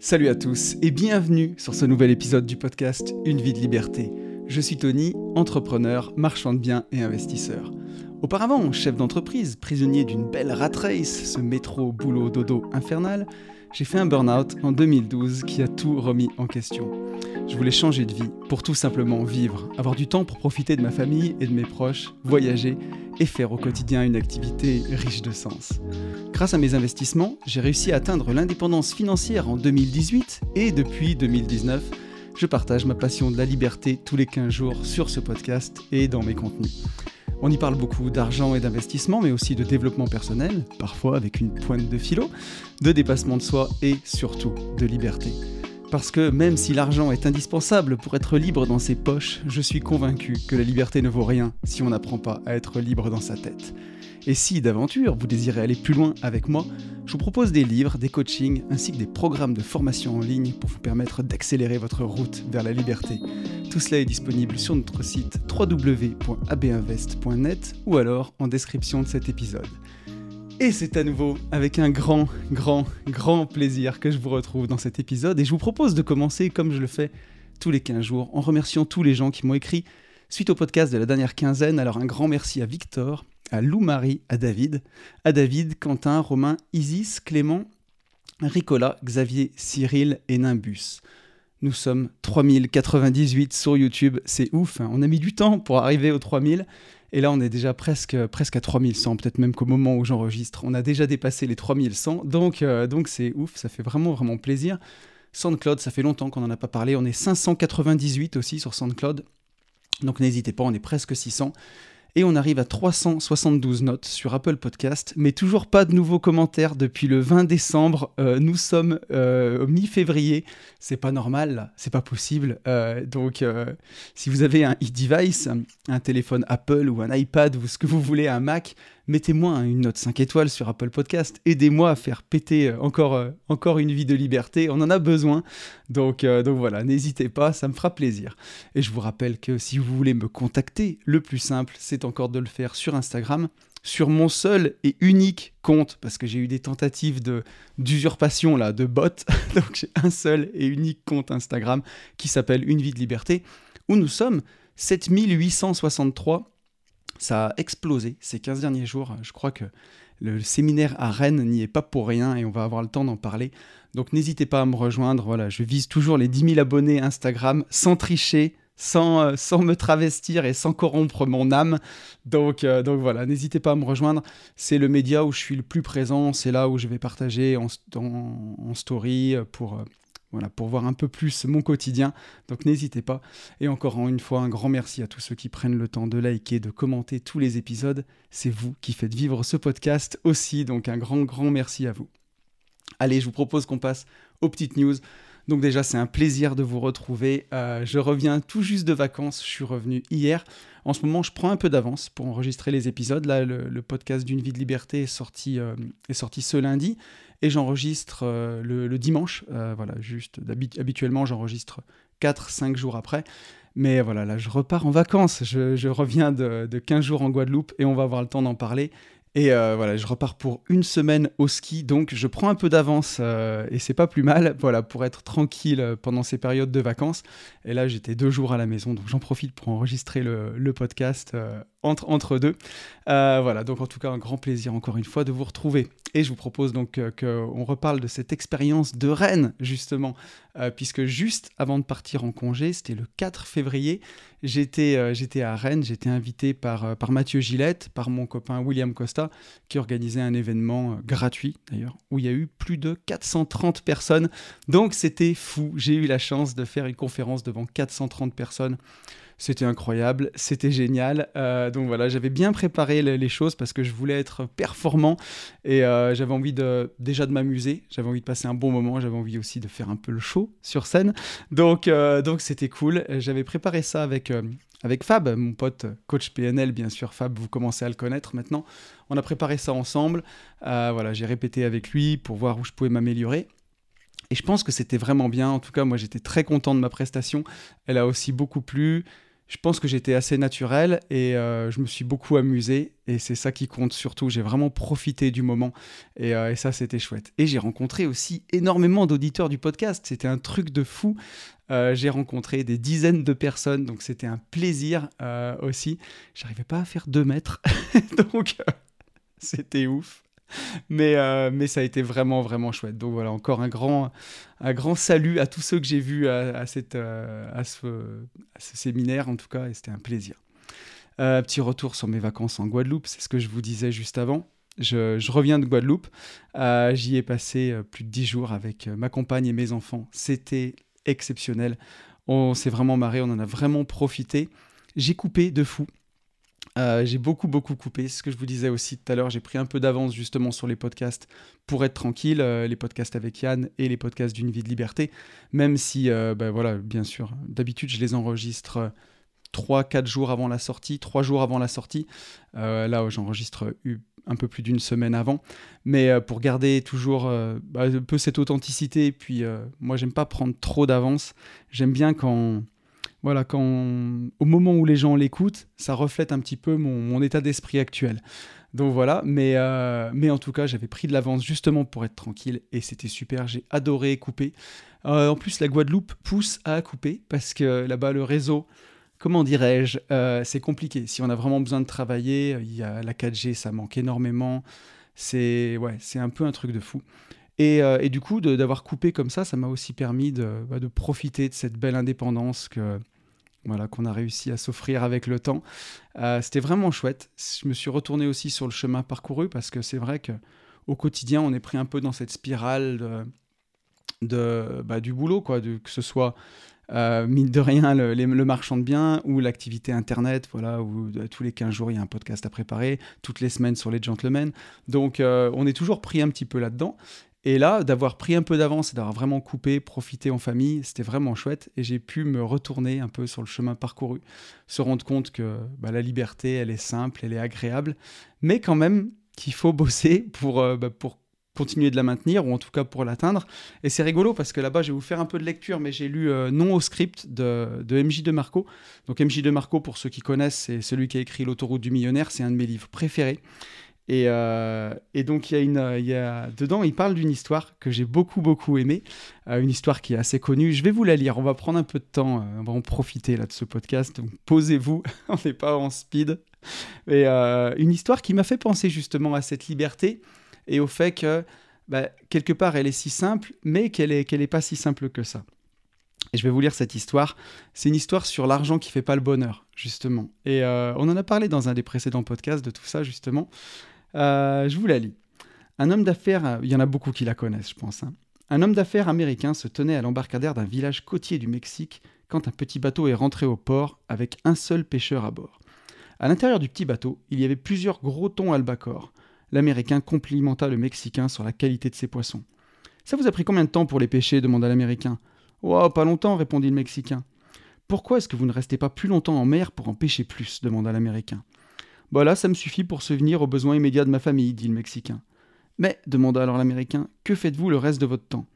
Salut à tous et bienvenue sur ce nouvel épisode du podcast Une vie de liberté. Je suis Tony, entrepreneur, marchand de biens et investisseur. Auparavant, chef d'entreprise, prisonnier d'une belle rat race, ce métro boulot dodo infernal, j'ai fait un burn-out en 2012 qui a tout remis en question. Je voulais changer de vie pour tout simplement vivre, avoir du temps pour profiter de ma famille et de mes proches, voyager et faire au quotidien une activité riche de sens. Grâce à mes investissements, j'ai réussi à atteindre l'indépendance financière en 2018 et depuis 2019, je partage ma passion de la liberté tous les 15 jours sur ce podcast et dans mes contenus. On y parle beaucoup d'argent et d'investissement, mais aussi de développement personnel, parfois avec une pointe de philo, de dépassement de soi et surtout de liberté. Parce que même si l'argent est indispensable pour être libre dans ses poches, je suis convaincu que la liberté ne vaut rien si on n'apprend pas à être libre dans sa tête. Et si d'aventure vous désirez aller plus loin avec moi, je vous propose des livres, des coachings ainsi que des programmes de formation en ligne pour vous permettre d'accélérer votre route vers la liberté. Tout cela est disponible sur notre site www.abinvest.net ou alors en description de cet épisode. Et c'est à nouveau avec un grand, grand, grand plaisir que je vous retrouve dans cet épisode et je vous propose de commencer comme je le fais tous les 15 jours en remerciant tous les gens qui m'ont écrit suite au podcast de la dernière quinzaine. Alors un grand merci à Victor, à Lou-Marie, à David, à David, Quentin, Romain, Isis, Clément, Ricola, Xavier, Cyril et Nimbus. Nous sommes 3098 sur YouTube, c'est ouf, hein. on a mis du temps pour arriver aux 3000 et là, on est déjà presque, presque à 3100, peut-être même qu'au moment où j'enregistre, on a déjà dépassé les 3100. Donc, euh, donc c'est ouf, ça fait vraiment, vraiment plaisir. SoundCloud, ça fait longtemps qu'on n'en a pas parlé. On est 598 aussi sur SoundCloud. Donc n'hésitez pas, on est presque 600 et on arrive à 372 notes sur Apple Podcast, mais toujours pas de nouveaux commentaires depuis le 20 décembre. Euh, nous sommes euh, mi-février, c'est pas normal, c'est pas possible. Euh, donc, si vous avez un e-device, un téléphone Apple ou un iPad ou ce que vous voulez, un Mac, mettez-moi une note 5 étoiles sur Apple Podcast, aidez-moi à faire péter euh, encore, euh, encore une vie de liberté, on en a besoin. Donc, euh, donc voilà, n'hésitez pas, ça me fera plaisir. Et je vous rappelle que si vous voulez me contacter, le plus simple, c'est encore de le faire sur Instagram, sur mon seul et unique compte, parce que j'ai eu des tentatives de d'usurpation là, de bots. donc j'ai un seul et unique compte Instagram qui s'appelle Une vie de liberté, où nous sommes 7863 ça a explosé ces 15 derniers jours. Je crois que le séminaire à Rennes n'y est pas pour rien et on va avoir le temps d'en parler. Donc n'hésitez pas à me rejoindre. Voilà, je vise toujours les 10 000 abonnés Instagram sans tricher, sans, euh, sans me travestir et sans corrompre mon âme. Donc, euh, donc voilà, n'hésitez pas à me rejoindre. C'est le média où je suis le plus présent. C'est là où je vais partager en, en story pour, voilà, pour voir un peu plus mon quotidien. Donc n'hésitez pas. Et encore une fois, un grand merci à tous ceux qui prennent le temps de liker, de commenter tous les épisodes. C'est vous qui faites vivre ce podcast aussi. Donc un grand, grand merci à vous. Allez, je vous propose qu'on passe aux petites news. Donc déjà, c'est un plaisir de vous retrouver. Euh, je reviens tout juste de vacances. Je suis revenu hier. En ce moment, je prends un peu d'avance pour enregistrer les épisodes. Là, le, podcast d'une vie de liberté est sorti, euh, ce lundi et j'enregistre euh, le, dimanche. Voilà, juste habituellement, j'enregistre 4-5 jours après. Mais voilà, là, je repars en vacances. Je, reviens de, de, 15 jours en Guadeloupe et on va avoir le temps d'en parler. Et euh, voilà, je repars pour une semaine au ski, donc je prends un peu d'avance et c'est pas plus mal, voilà, pour être tranquille pendant ces périodes de vacances. Et là, j'étais deux jours à la maison, donc j'en profite pour enregistrer le podcast entre, entre deux. voilà, donc en tout cas, un grand plaisir encore une fois de vous retrouver. Et je vous propose donc euh, qu'on reparle de cette expérience de Rennes, justement, euh, puisque juste avant de partir en congé, c'était le 4 février, j'étais euh, j'étais à Rennes, j'étais invité par, par Mathieu Gillette, par mon copain William Costa, qui organisait un événement gratuit d'ailleurs, où il y a eu plus de 430 personnes. Donc c'était fou, j'ai eu la chance de faire une conférence devant 430 personnes. C'était incroyable, c'était génial. Euh, donc voilà, j'avais bien préparé les, choses parce que je voulais être performant et euh, j'avais envie de déjà de m'amuser, j'avais envie de passer un bon moment, j'avais envie aussi de faire un peu le show sur scène. Donc euh, donc c'était cool. J'avais préparé ça avec avec Fab, mon pote coach PNL, bien sûr. Fab, vous commencez à le connaître maintenant. On a préparé ça ensemble. voilà, j'ai répété avec lui pour voir où je pouvais m'améliorer. Et je pense que c'était vraiment bien. En tout cas, moi, j'étais très content de ma prestation. Elle a aussi beaucoup plu. Je pense que j'étais assez naturel et euh, je me suis beaucoup amusé et c'est ça qui compte surtout. J'ai vraiment profité du moment et, euh, ça c'était chouette. Et j'ai rencontré aussi énormément d'auditeurs du podcast. C'était un truc de fou. Euh, j'ai rencontré des dizaines de personnes donc c'était un plaisir aussi. J'arrivais pas à faire deux mètres donc c'était ouf. mais, euh, mais ça a été vraiment, vraiment chouette. Donc voilà, encore un grand, un grand salut à tous ceux que j'ai vus à, cette, euh, à, ce, ce, séminaire, en tout cas, et c'était un plaisir. Euh, petit retour sur mes vacances en Guadeloupe, c'est ce que je vous disais juste avant. Je, je reviens de Guadeloupe. J'y ai passé plus de dix jours avec ma compagne et mes enfants. C'était exceptionnel. On s'est vraiment marré, on en a vraiment profité. J'ai coupé de fou. Euh, j'ai beaucoup, beaucoup coupé. ce que je vous disais aussi tout à l'heure. J'ai pris un peu d'avance justement sur les podcasts pour être tranquille, euh, les podcasts avec Yann et les podcasts d'une vie de liberté. Même si, euh, ben voilà, bien sûr, d'habitude, je les enregistre 3-4 jours avant la sortie, 3 jours avant la sortie. là, j'enregistre un peu plus d'une semaine avant. Mais pour garder toujours bah, un peu cette authenticité, puis moi, j'aime pas prendre trop d'avance. J'aime bien quand voilà, quand au moment où les gens l'écoutent, ça reflète un petit peu mon, état d'esprit actuel. Donc voilà, mais, euh, mais en tout cas, j'avais pris de l'avance justement pour être tranquille et c'était super. J'ai adoré couper. Euh, en plus, la Guadeloupe pousse à couper parce que là-bas, le réseau, comment dirais-je, euh, c'est compliqué. Si on a vraiment besoin de travailler, il y a la 4G, ça manque énormément. C'est ouais, c'est un peu un truc de fou. Euh, et, du coup, d'avoir coupé comme ça, ça m'a aussi permis de, bah, de, profiter de cette belle indépendance que voilà qu'on a réussi à s'offrir avec le temps. Euh, c'était vraiment chouette. Je me suis retourné aussi sur le chemin parcouru parce que c'est vrai que au quotidien, on est pris un peu dans cette spirale de, bah, du boulot, quoi, que ce soit euh, mine de rien, le, le, marchand de biens ou l'activité internet, voilà, où tous les 15 jours il y a un podcast à préparer, toutes les semaines sur les gentlemen. Donc on est toujours pris un petit peu là-dedans. Et là, d'avoir pris un peu d'avance et d'avoir vraiment coupé, profité en famille, c'était vraiment chouette. Et j'ai pu me retourner un peu sur le chemin parcouru, se rendre compte que bah, la liberté, elle est simple, elle est agréable, mais quand même qu'il faut bosser pour, euh, bah, pour continuer de la maintenir, ou en tout cas pour l'atteindre. Et c'est rigolo parce que là-bas, je vais vous faire un peu de lecture, mais j'ai lu euh, Non au script de, de MJ de Marco. Donc MJ de Marco, pour ceux qui connaissent, c'est celui qui a écrit L'autoroute du millionnaire, c'est un de mes livres préférés. Euh, et, donc, il y a une, y a, dedans, il parle d'une histoire que j'ai beaucoup, beaucoup aimée, euh, une histoire qui est assez connue. Je vais vous la lire, on va prendre un peu de temps, euh, on va en profiter là de ce podcast. Donc, posez-vous, on n'est pas en speed. Et une histoire qui m'a fait penser justement à cette liberté et au fait que, bah, quelque part, elle est si simple, mais qu'elle n'est qu'elle est pas si simple que ça. Et je vais vous lire cette histoire. C'est une histoire sur l'argent qui fait pas le bonheur, justement. Et on en a parlé dans un des précédents podcasts de tout ça, justement. Euh, je vous la lis. Un homme d'affaires, euh, il y en a beaucoup qui la connaissent, je pense. Hein. Un homme d'affaires américain se tenait à l'embarcadère d'un village côtier du Mexique quand un petit bateau est rentré au port avec un seul pêcheur à bord. À l'intérieur du petit bateau, il y avait plusieurs gros thons albacore. L'Américain complimenta le Mexicain sur la qualité de ses poissons. Ça vous a pris combien de temps pour les pêcher? demanda l'Américain. Oh, pas longtemps, répondit le Mexicain. Pourquoi est-ce que vous ne restez pas plus longtemps en mer pour en pêcher plus? demanda l'Américain. Bah là, ça me suffit pour subvenir aux besoins immédiats de ma famille, dit le Mexicain. Mais, demanda alors l'Américain, que faites-vous le reste de votre temps?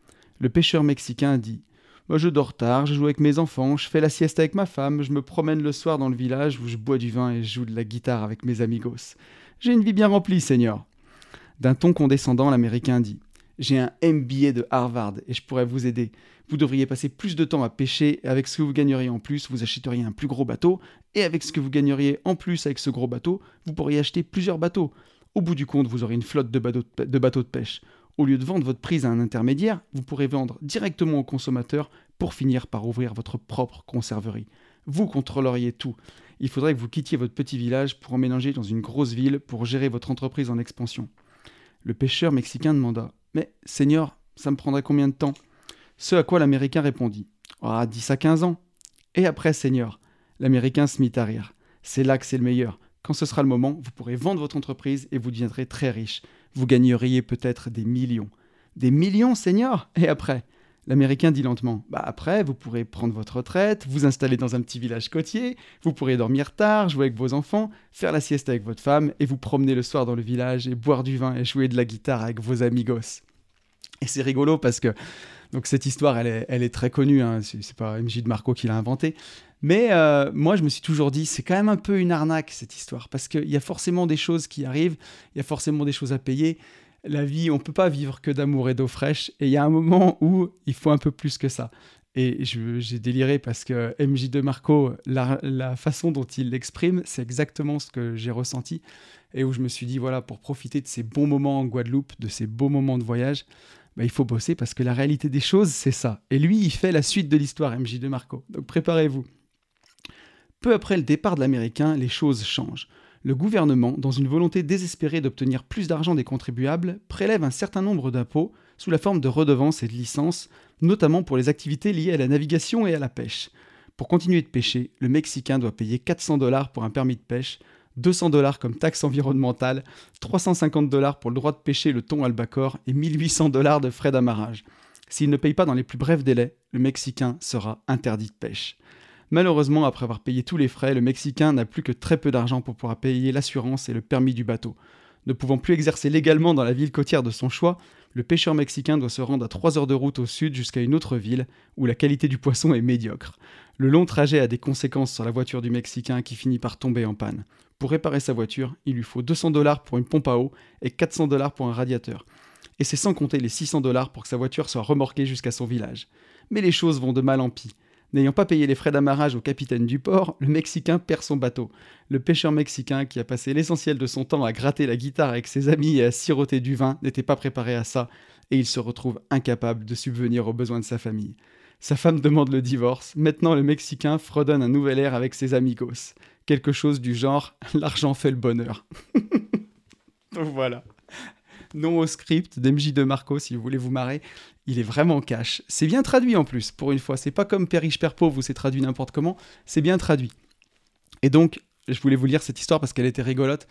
Le pêcheur mexicain dit bah, Je dors tard, je joue avec mes enfants, je fais la sieste avec ma femme, je me promène le soir dans le village où je bois du vin et joue de la guitare avec mes amigos. J'ai une vie bien remplie, Seigneur. D'un ton condescendant, l'Américain dit J'ai un MBA de Harvard et je pourrais vous aider. Vous devriez passer plus de temps à pêcher et avec ce que vous gagneriez en plus, vous achèteriez un plus gros bateau et avec ce que vous gagneriez en plus avec ce gros bateau, vous pourriez acheter plusieurs bateaux. Au bout du compte, vous aurez une flotte de bateaux de, bateaux de pêche. Au lieu de vendre votre prise à un intermédiaire, vous pourrez vendre directement au consommateur pour finir par ouvrir votre propre conserverie. Vous contrôleriez tout. Il faudrait que vous quittiez votre petit village pour emménager dans une grosse ville pour gérer votre entreprise en expansion. Le pêcheur mexicain demanda Mais, Seigneur, ça me prendrait combien de temps? Ce à quoi l'Américain répondit Ah, 10 à 15 ans. Et après, Seigneur L'Américain se mit à rire. C'est là que c'est le meilleur. Quand ce sera le moment, vous pourrez vendre votre entreprise et vous deviendrez très riche. Vous gagneriez peut-être des millions. Des millions, Seigneur Et après? L'Américain dit lentement Bah après, vous pourrez prendre votre retraite, vous installer dans un petit village côtier, vous pourrez dormir tard, jouer avec vos enfants, faire la sieste avec votre femme et vous promener le soir dans le village et boire du vin et jouer de la guitare avec vos amigos. Et c'est rigolo parce que donc cette histoire, elle est, très connue. Hein. C'est pas MJ de Marco qui l'a inventée. Mais euh, moi, je me suis toujours dit, c'est quand même un peu une arnaque cette histoire, parce qu'il y a forcément des choses qui arrivent, il y a forcément des choses à payer. La vie, on peut pas vivre que d'amour et d'eau fraîche. Et il y a un moment où il faut un peu plus que ça. Et j'ai déliré parce que MJ de Marco, la façon dont il l'exprime, c'est exactement ce que j'ai ressenti. Et où je me suis dit, voilà, pour profiter de ces bons moments en Guadeloupe, de ces beaux moments de voyage, bah, il faut bosser parce que la réalité des choses, c'est ça. Et lui, il fait la suite de l'histoire, MJ de Marco. Donc préparez-vous. Peu après le départ de l'Américain, les choses changent. Le gouvernement, dans une volonté désespérée d'obtenir plus d'argent des contribuables, prélève un certain nombre d'impôts sous la forme de redevances et de licences, notamment pour les activités liées à la navigation et à la pêche. Pour continuer de pêcher, le Mexicain doit payer 400 dollars pour un permis de pêche, 200 dollars comme taxe environnementale, 350 dollars pour le droit de pêcher le thon albacore et 1800 dollars de frais d'amarrage. S'il ne paye pas dans les plus brefs délais, le Mexicain sera interdit de pêche. Malheureusement, après avoir payé tous les frais, le Mexicain n'a plus que très peu d'argent pour pouvoir payer l'assurance et le permis du bateau. Ne pouvant plus exercer légalement dans la ville côtière de son choix, le pêcheur mexicain doit se rendre à 3 heures de route au sud jusqu'à une autre ville où la qualité du poisson est médiocre. Le long trajet a des conséquences sur la voiture du Mexicain qui finit par tomber en panne. Pour réparer sa voiture, il lui faut 200 dollars pour une pompe à eau et 400 dollars pour un radiateur. Et c'est sans compter les 600 dollars pour que sa voiture soit remorquée jusqu'à son village. Mais les choses vont de mal en pis. N'ayant pas payé les frais d'amarrage au capitaine du port, le Mexicain perd son bateau. Le pêcheur mexicain, qui a passé l'essentiel de son temps à gratter la guitare avec ses amis et à siroter du vin, n'était pas préparé à ça, et il se retrouve incapable de subvenir aux besoins de sa famille. Sa femme demande le divorce. Maintenant, le Mexicain fredonne un nouvel air avec ses amigos quelque chose du genre l'argent fait le bonheur. Donc voilà. Non au script d'MJ de Marco, si vous voulez vous marrer. Il est vraiment cash. C'est bien traduit en plus, pour une fois. C'est pas comme Père riche, Père pauvre où c'est traduit n'importe comment. C'est bien traduit. Et donc, je voulais vous lire cette histoire parce qu'elle était rigolote.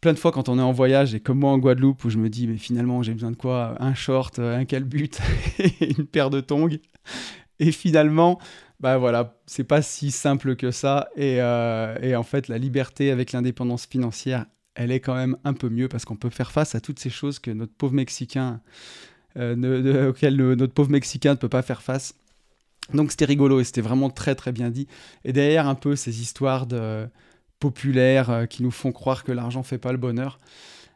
Plein de fois, quand on est en voyage, et comme moi en Guadeloupe, où je me dis, mais finalement, j'ai besoin de quoi? Un short, un calbut et une paire de tongs. Et finalement, bah voilà, c'est pas si simple que ça. Euh, et, en fait, la liberté avec l'indépendance financière, elle est quand même un peu mieux parce qu'on peut faire face à toutes ces choses que notre pauvre Mexicain, euh, auxquelles notre pauvre Mexicain ne peut pas faire face. Donc c'était rigolo et c'était vraiment très très bien dit. Et derrière un peu ces histoires populaires euh, qui nous font croire que l'argent fait pas le bonheur.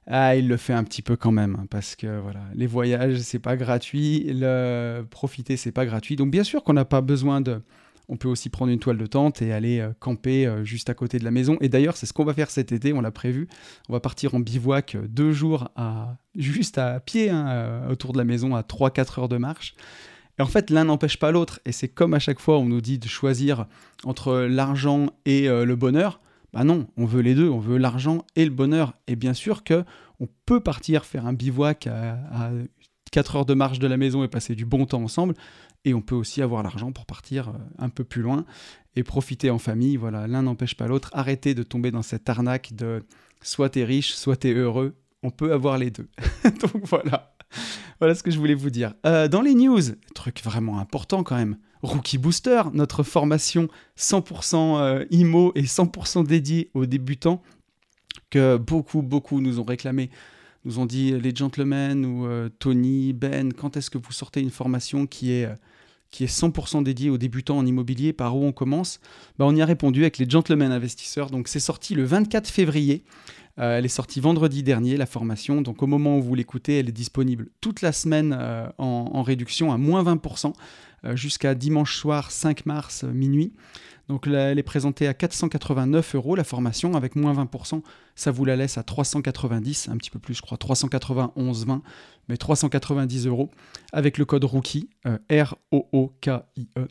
Ah, il le fait un petit peu quand même, hein, parce que voilà, les voyages, c'est pas gratuit, le profiter, c'est pas gratuit. Donc bien sûr qu'on n'a pas besoin de... On peut aussi prendre une toile de tente et aller euh, camper euh, juste à côté de la maison. Et d'ailleurs, c'est ce qu'on va faire cet été, on l'a prévu. On va partir en bivouac euh, deux jours à, juste à pied, hein, autour de la maison, à 3-4 heures de marche. Et en fait, l'un n'empêche pas l'autre. Et c'est comme à chaque fois, on nous dit de choisir entre l'argent et le bonheur. Bah non, on veut les deux, on veut l'argent et le bonheur. Et bien sûr que on peut partir faire un bivouac à, 4 heures de marche de la maison et passer du bon temps ensemble. Et on peut aussi avoir l'argent pour partir euh, un peu plus loin et profiter en famille. Voilà, l'un n'empêche pas l'autre. Arrêtez de tomber dans cette arnaque de soit t'es riche, soit t'es heureux. On peut avoir les deux. Donc voilà. Voilà ce que je voulais vous dire. Euh, dans les news, truc vraiment important quand même. Rookie Booster, notre formation 100% euh, IMO et 100% dédiée aux débutants que beaucoup, beaucoup nous ont réclamé. Nous ont dit les gentlemen ou euh, Tony, Ben, quand est-ce que vous sortez une formation qui est, qui est 100% dédiée aux débutants en immobilier Par où on commence bah, On y a répondu avec les gentlemen investisseurs. Donc c'est sorti le 24 février. Euh, elle est sortie vendredi dernier, la formation. Donc au moment où vous l'écoutez, elle est disponible toute la semaine en, en, réduction à moins 20%. Euh, jusqu'à dimanche soir 5 mars euh, minuit. Donc elle est présentée à 489 euros la formation avec moins 20%. Ça vous la laisse à 390, un petit peu plus je crois, 391,20, mais 390 euros avec le code rookie, euh, R-O-O-K-I-E.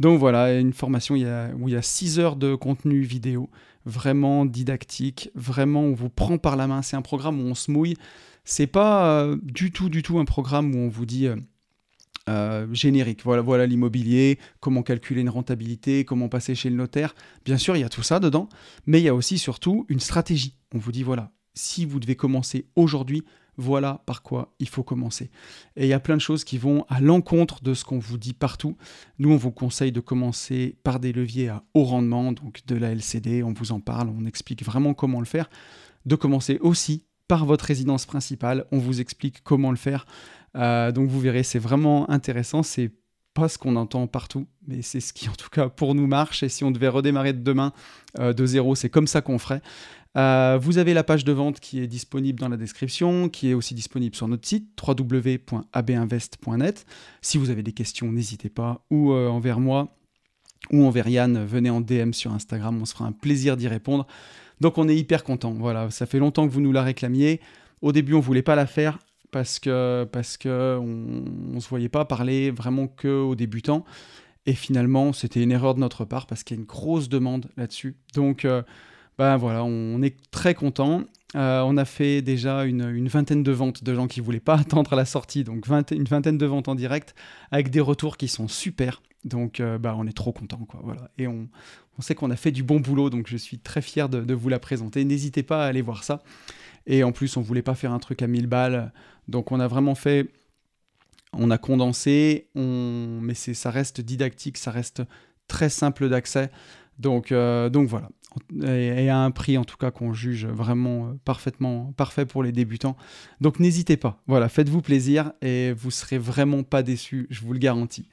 Donc voilà, une formation où il y a 6 heures de contenu vidéo, vraiment didactique, vraiment on vous prend par la main. C'est un programme où on se mouille. C'est pas du tout, du tout un programme où on vous dit générique. Voilà, voilà l'immobilier, comment calculer une rentabilité, comment passer chez le notaire. Bien sûr, il y a tout ça dedans, mais il y a aussi surtout une stratégie. On vous dit voilà, si vous devez commencer aujourd'hui, voilà par quoi il faut commencer. Et il y a plein de choses qui vont à l'encontre de ce qu'on vous dit partout. Nous, on vous conseille de commencer par des leviers à haut rendement, donc de la LCD, on vous en parle, on explique vraiment comment le faire. De commencer aussi par votre résidence principale, on vous explique comment le faire donc vous verrez, c'est vraiment intéressant. C'est pas ce qu'on entend partout, mais c'est ce qui en tout cas pour nous marche. Et si on devait redémarrer de demain de zéro, c'est comme ça qu'on ferait. Euh, vous avez la page de vente qui est disponible dans la description, qui est aussi disponible sur notre site www.abinvest.net. Si vous avez des questions, n'hésitez pas, ou euh, envers moi, ou envers Yann, venez en DM sur Instagram, on se fera un plaisir d'y répondre. Donc on est hyper content. Voilà, ça fait longtemps que vous nous la réclamiez. Au début, on voulait pas la faire parce que parce que on, se voyait pas parler vraiment que aux débutants. Et finalement, c'était une erreur de notre part parce qu'il y a une grosse demande là-dessus. Donc euh, ben voilà, on est très content. Euh, on a fait déjà une, vingtaine de ventes de gens qui voulaient pas attendre la sortie, donc une vingtaine de ventes en direct avec des retours qui sont super. Donc euh, bah, on est trop content quoi. Voilà. Et on, sait qu'on a fait du bon boulot, donc je suis très fier de, vous la présenter. N'hésitez pas à aller voir ça. Et en plus, on voulait pas faire un truc à 1000 balles, donc on a vraiment fait on a condensé, on... mais ça reste didactique, ça reste très simple d'accès. Donc, euh, donc voilà et, à un prix en tout cas qu'on juge vraiment euh, parfaitement parfait pour les débutants. Donc n'hésitez pas, voilà, faites-vous plaisir et vous serez vraiment pas déçus, je vous le garantis.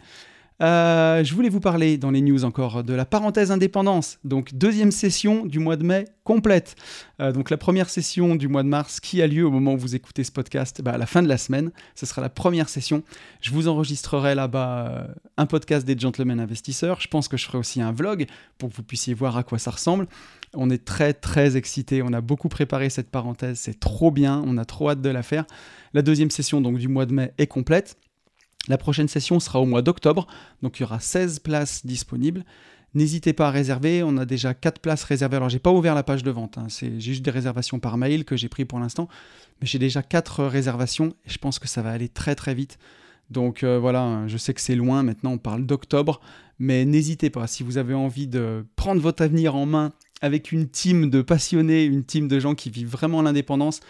Euh, je voulais vous parler dans les news encore de la parenthèse indépendance. Donc deuxième session du mois de mai complète. Euh, donc la première session du mois de mars qui a lieu au moment où vous écoutez ce podcast, bah, à la fin de la semaine. Ce sera la première session. Je vous enregistrerai là-bas euh, un podcast des gentlemen investisseurs. Je pense que je ferai aussi un vlog pour que vous puissiez voir à quoi ça ressemble. On est très très excités. On a beaucoup préparé cette parenthèse. C'est trop bien. On a trop hâte de la faire. La deuxième session donc du mois de mai est complète. La prochaine session sera au mois d'octobre, donc il y aura 16 places disponibles. N'hésitez pas à réserver, on a déjà 4 places réservées. Alors j'ai pas ouvert la page de vente, hein. c'est juste des réservations par mail que j'ai pris pour l'instant, mais j'ai déjà 4 réservations et je pense que ça va aller très très vite. Donc euh, voilà, hein, je sais que c'est loin, maintenant on parle d'octobre, mais n'hésitez pas, si vous avez envie de prendre votre avenir en main avec une team de passionnés, une team de gens qui vivent vraiment l'indépendance,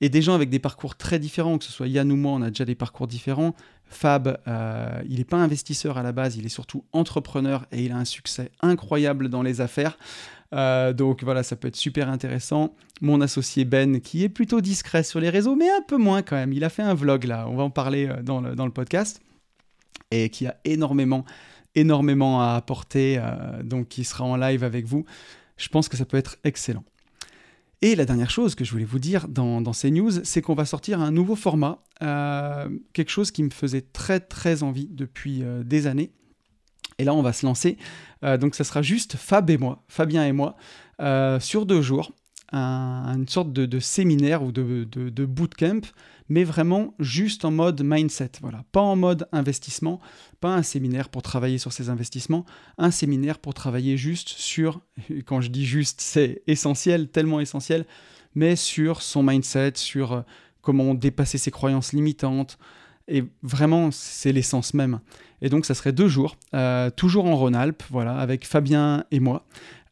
et des gens avec des parcours très différents, que ce soit Yann ou moi, on a déjà des parcours différents, Fab, euh, il n'est pas investisseur à la base, il est surtout entrepreneur et il a un succès incroyable dans les affaires. Euh, donc voilà, ça peut être super intéressant. Mon associé Ben, qui est plutôt discret sur les réseaux, mais un peu moins quand même. Il a fait un vlog là, on va en parler euh, dans le, podcast, et qui a énormément, énormément à apporter, donc qui sera en live avec vous. Je pense que ça peut être excellent. Et la dernière chose que je voulais vous dire dans, ces news, c'est qu'on va sortir un nouveau format, euh, quelque chose qui me faisait très très envie depuis euh, des années. Et là, on va se lancer. Euh, donc, ça sera juste Fab et moi, Fabien et moi, sur deux jours, une sorte de, séminaire ou de, de bootcamp mais vraiment juste en mode mindset. Voilà, pas en mode investissement, pas un séminaire pour travailler sur ses investissements, un séminaire pour travailler juste sur, quand je dis juste, c'est essentiel, tellement essentiel, mais sur son mindset, sur euh, comment dépasser ses croyances limitantes. Et vraiment, c'est l'essence même. Et donc, ça serait deux jours, euh, toujours en Rhône-Alpes, voilà, avec Fabien et moi.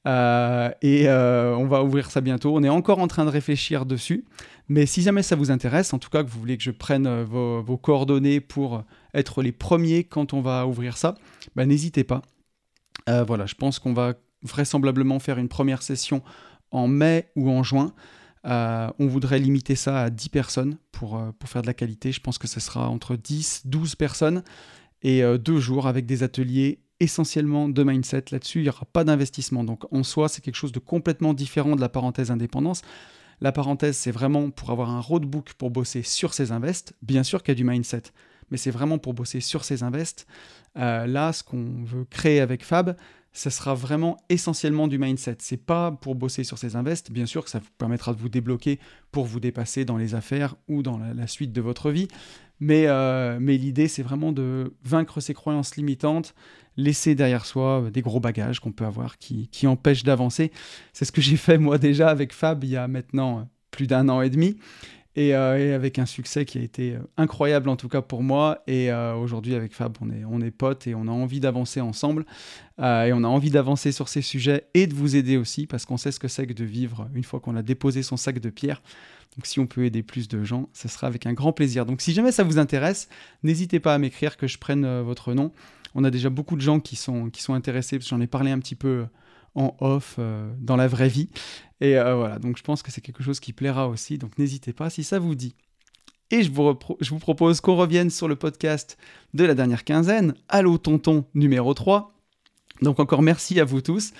Euh, et on va ouvrir ça bientôt. On est encore en train de réfléchir dessus. Mais si jamais ça vous intéresse, en tout cas que vous voulez que je prenne euh, vos, coordonnées pour être les premiers quand on va ouvrir ça, bah, n'hésitez pas. Euh, voilà, je pense qu'on va vraisemblablement faire une première session en mai ou en juin. Euh, on voudrait limiter ça à 10 personnes pour, faire de la qualité. Je pense que ce sera entre 10, 12 personnes et deux jours avec des ateliers essentiellement de mindset là-dessus. Il n'y aura pas d'investissement. Donc en soi, c'est quelque chose de complètement différent de la parenthèse indépendance. La parenthèse, c'est vraiment pour avoir un roadbook pour bosser sur ses invests. Bien sûr qu'il y a du mindset, mais c'est vraiment pour bosser sur ses invests. Euh, là, ce qu'on veut créer avec Fab, ce sera vraiment essentiellement du mindset. C'est pas pour bosser sur ses invests. Bien sûr que ça vous permettra de vous débloquer pour vous dépasser dans les affaires ou dans la, suite de votre vie. Mais, euh, mais l'idée, c'est vraiment de vaincre ses croyances limitantes, laisser derrière soi euh, des gros bagages qu'on peut avoir qui, empêchent d'avancer. C'est ce que j'ai fait moi déjà avec Fab il y a maintenant euh, plus d'un an et demi. Et, avec un succès qui a été incroyable en tout cas pour moi. Et aujourd'hui avec Fab, on est, on est potes et on a envie d'avancer ensemble. et on a envie d'avancer sur ces sujets et de vous aider aussi parce qu'on sait ce que c'est que de vivre une fois qu'on a déposé son sac de pierre. Donc si on peut aider plus de gens, ce sera avec un grand plaisir. Donc si jamais ça vous intéresse, n'hésitez pas à m'écrire que je prenne votre nom on a déjà beaucoup de gens qui sont, intéressés, parce que j'en ai parlé un petit peu en off euh, dans la vraie vie. Et euh, voilà, donc je pense que c'est quelque chose qui plaira aussi, donc n'hésitez pas si ça vous dit. Et je vous, je vous propose qu'on revienne sur le podcast de la dernière quinzaine, Allô Tonton numéro 3. Donc encore merci à vous tous.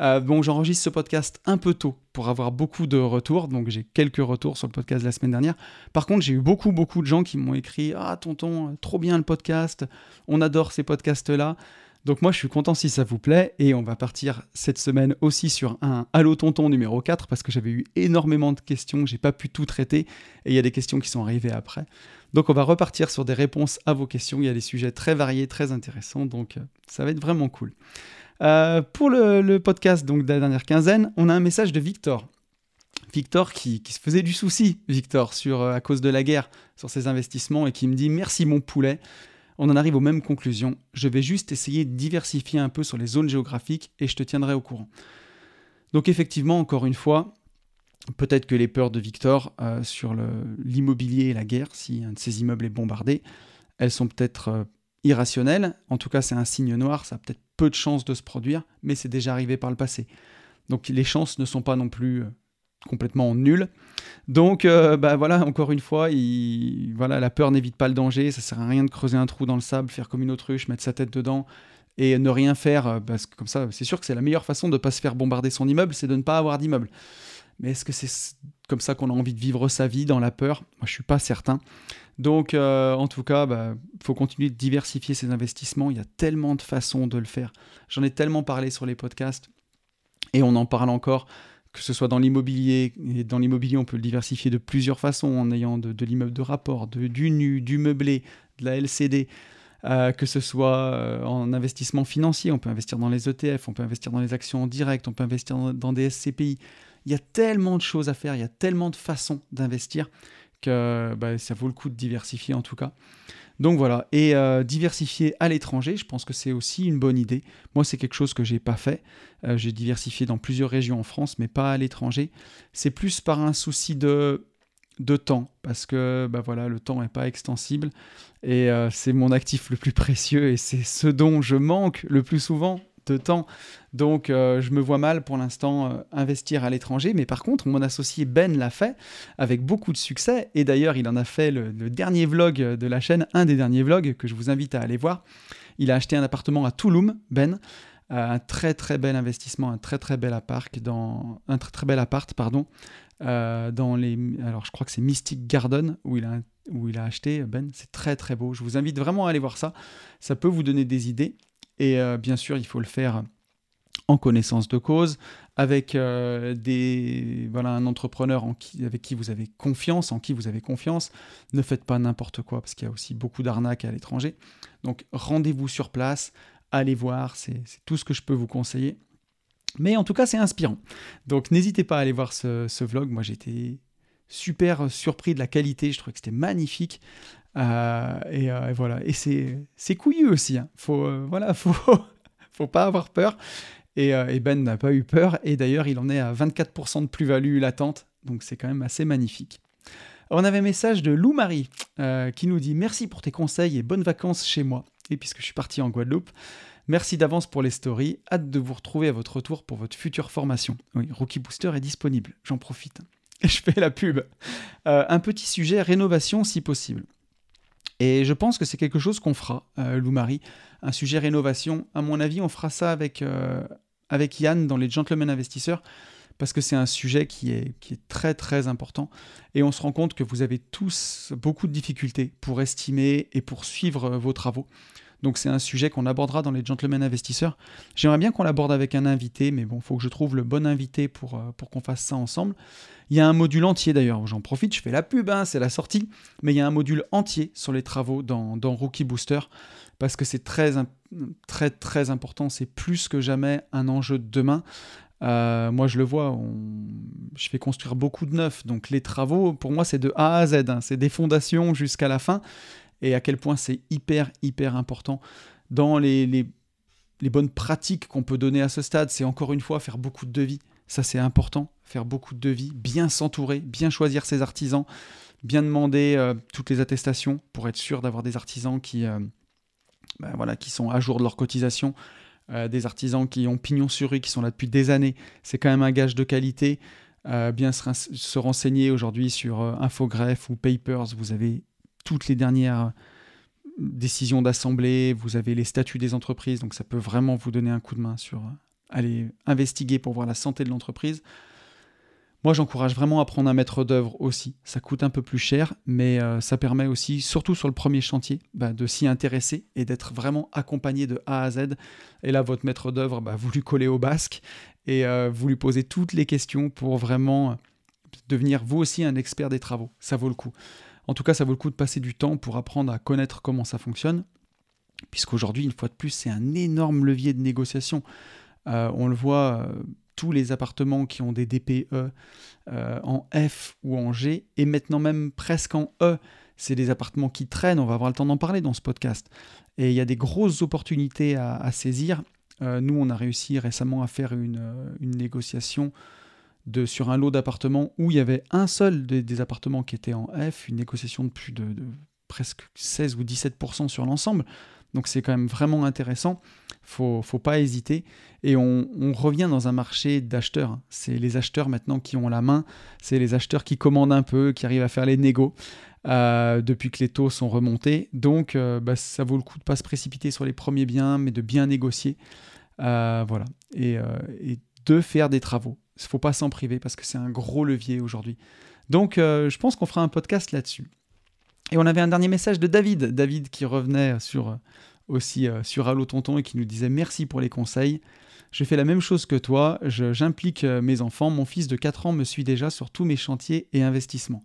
Euh, bon, j'enregistre ce podcast un peu tôt pour avoir beaucoup de retours, donc j'ai quelques retours sur le podcast de la semaine dernière. Par contre, j'ai eu beaucoup, beaucoup de gens qui m'ont écrit Ah, tonton, trop bien le podcast, on adore ces podcasts-là. Donc moi, je suis content si ça vous plaît, et on va partir cette semaine aussi sur un Allo Tonton numéro 4, parce que j'avais eu énormément de questions, j'ai pas pu tout traiter, et il y a des questions qui sont arrivées après. Donc on va repartir sur des réponses à vos questions, il y a des sujets très variés, très intéressants, donc euh, ça va être vraiment cool. Euh, pour le, podcast donc, de la dernière quinzaine, on a un message de Victor. Victor qui, se faisait du souci, Victor, sur, euh, à cause de la guerre, sur ses investissements, et qui me dit Merci mon poulet. On en arrive aux mêmes conclusions. Je vais juste essayer de diversifier un peu sur les zones géographiques et je te tiendrai au courant. Donc effectivement, encore une fois, peut-être que les peurs de Victor euh, sur l'immobilier et la guerre, si un de ses immeubles est bombardé, elles sont peut-être irrationnelles. En tout cas, c'est un signe noir, ça a peut-être peu de chances de se produire, mais c'est déjà arrivé par le passé. Donc les chances ne sont pas non plus euh, complètement nulles. Donc euh, bah voilà, encore une fois, il, voilà, la peur n'évite pas le danger, ça sert à rien de creuser un trou dans le sable, faire comme une autruche, mettre sa tête dedans et ne rien faire, euh, parce que comme ça, c'est sûr que c'est la meilleure façon de ne pas se faire bombarder son immeuble, c'est de ne pas avoir d'immeuble. Mais est-ce que c'est comme ça qu'on a envie de vivre sa vie dans la peur Moi, je suis pas certain. Donc, euh, en tout cas, il bah, faut continuer de diversifier ses investissements. Il y a tellement de façons de le faire. J'en ai tellement parlé sur les podcasts et on en parle encore, que ce soit dans l'immobilier. Et dans l'immobilier, on peut le diversifier de plusieurs façons en ayant de, l'immeuble de rapport, du nu, du meublé, de la LCD. Euh, que ce soit euh, en investissement financier, on peut investir dans les ETF, on peut investir dans les actions en direct, on peut investir dans des SCPI. Il y a tellement de choses à faire, il y a tellement de façons d'investir que bah, ça vaut le coup de diversifier en tout cas. Donc voilà, et euh, diversifier à l'étranger, je pense que c'est aussi une bonne idée. Moi, c'est quelque chose que j'ai pas fait. Euh, j'ai diversifié dans plusieurs régions en France, mais pas à l'étranger. C'est plus par un souci de, de temps, parce que bah voilà, le temps n'est pas extensible, et euh, c'est mon actif le plus précieux, et c'est ce dont je manque le plus souvent de temps. Donc euh, je me vois mal pour l'instant euh, investir à l'étranger, mais par contre mon associé Ben l'a fait avec beaucoup de succès, et d'ailleurs il en a fait le, dernier vlog de la chaîne, un des derniers vlogs que je vous invite à aller voir. Il a acheté un appartement à Touloum, Ben, euh, un très très bel investissement, un très très bel appart dans un très très bel appart pardon dans les alors je crois que c'est Mystic Garden où il a où il a acheté Ben, c'est très très beau. Je vous invite vraiment à aller voir ça. Ça peut vous donner des idées. Et euh, bien sûr, il faut le faire en connaissance de cause, avec euh, des, voilà, un entrepreneur avec qui vous avez confiance, en qui vous avez confiance. Ne faites pas n'importe quoi, parce qu'il y a aussi beaucoup d'arnaques à l'étranger. Donc rendez-vous sur place, allez voir, c'est tout ce que je peux vous conseiller. Mais en tout cas, c'est inspirant. Donc n'hésitez pas à aller voir ce, vlog. Moi, j'étais super surpris de la qualité, je trouvais que c'était magnifique. Euh, euh, et, voilà, et c'est couillu aussi. Hein. Faut, euh, voilà, faut, pas avoir peur. Et, Ben n'a pas eu peur. Et d'ailleurs, il en est à 24% de plus-value latente. Donc c'est quand même assez magnifique. on avait un message de Lou Marie qui nous dit Merci pour tes conseils et bonnes vacances chez moi. Et puisque je suis parti en Guadeloupe, merci d'avance pour les stories. Hâte de vous retrouver à votre retour pour votre future formation. Oui, Rookie Booster est disponible. J'en profite. Et je fais la pub. un petit sujet rénovation si possible. Et je pense que c'est quelque chose qu'on fera, euh, Lou-Marie. Un sujet rénovation. À mon avis, on fera ça avec, euh, avec Yann dans les Gentlemen Investisseurs, parce que c'est un sujet qui est, qui est très très important. Et on se rend compte que vous avez tous beaucoup de difficultés pour estimer et pour suivre vos travaux. Donc c'est un sujet qu'on abordera dans les Gentlemen Investisseurs. J'aimerais bien qu'on l'aborde avec un invité, mais bon, il faut que je trouve le bon invité pour, euh, pour qu'on fasse ça ensemble. Il y a un module entier d'ailleurs, j'en profite, je fais la pub, hein, c'est la sortie, mais il y a un module entier sur les travaux dans, Rookie Booster, parce que c'est très, très, très important, c'est plus que jamais un enjeu de demain. Euh, moi, je le vois, je fais construire beaucoup de neufs, donc les travaux, pour moi, c'est de A à Z, hein. c'est des fondations jusqu'à la fin et à quel point c'est hyper, hyper important dans les, les, bonnes pratiques qu'on peut donner à ce stade. C'est encore une fois faire beaucoup de devis. Ça, c'est important, faire beaucoup de devis, bien s'entourer, bien choisir ses artisans, bien demander euh, toutes les attestations pour être sûr d'avoir des artisans qui, euh, ben voilà, qui sont à jour de leur cotisation, euh, des artisans qui ont pignon sur rue, qui sont là depuis des années. C'est quand même un gage de qualité. bien se, renseigner aujourd'hui sur Infogreffe ou Papers. Vous avez toutes les dernières décisions d'assemblée, vous avez les statuts des entreprises, donc ça peut vraiment vous donner un coup de main sur aller investiguer pour voir la santé de l'entreprise. Moi, j'encourage vraiment à prendre un maître d'œuvre aussi. Ça coûte un peu plus cher, mais euh, ça permet aussi, surtout sur le premier chantier, bah, de s'y intéresser et d'être vraiment accompagné de A à Z. Et là, votre maître d'œuvre, bah, vous lui collez au basque et euh, vous lui posez toutes les questions pour vraiment devenir vous aussi un expert des travaux. Ça vaut le coup. En tout cas, ça vaut le coup de passer du temps pour apprendre à connaître comment ça fonctionne, puisqu'aujourd'hui, une fois de plus, c'est un énorme levier de négociation. Euh, on le voit tous les appartements qui ont des DPE euh, en F ou en G, et maintenant même presque en E. C'est des appartements qui traînent, on va avoir le temps d'en parler dans ce podcast. Et il y a des grosses opportunités à, saisir. Euh, nous, on a réussi récemment à faire une, euh, négociation de, sur un lot d'appartements où il y avait un seul des, appartements qui était en F, une négociation de plus de, de presque 16 ou 17% sur l'ensemble. Donc c'est quand même vraiment intéressant. Faut, faut pas hésiter. Et on, revient dans un marché d'acheteurs. C'est les acheteurs maintenant qui ont la main. C'est les acheteurs qui commandent un peu, qui arrivent à faire les négos euh, depuis que les taux sont remontés. Donc euh, bah, ça vaut le coup de pas se précipiter sur les premiers biens, mais de bien négocier. Euh, voilà. Et, et, de faire des travaux. Il faut pas s'en priver parce que c'est un gros levier aujourd'hui. Donc je pense qu'on fera un podcast là-dessus. Et on avait un dernier message de David, David qui revenait sur, euh, aussi euh, sur Allo Tonton et qui nous disait merci pour les conseils. Je fais la même chose que toi, j'implique euh, mes enfants. Mon fils de 4 ans me suit déjà sur tous mes chantiers et investissements.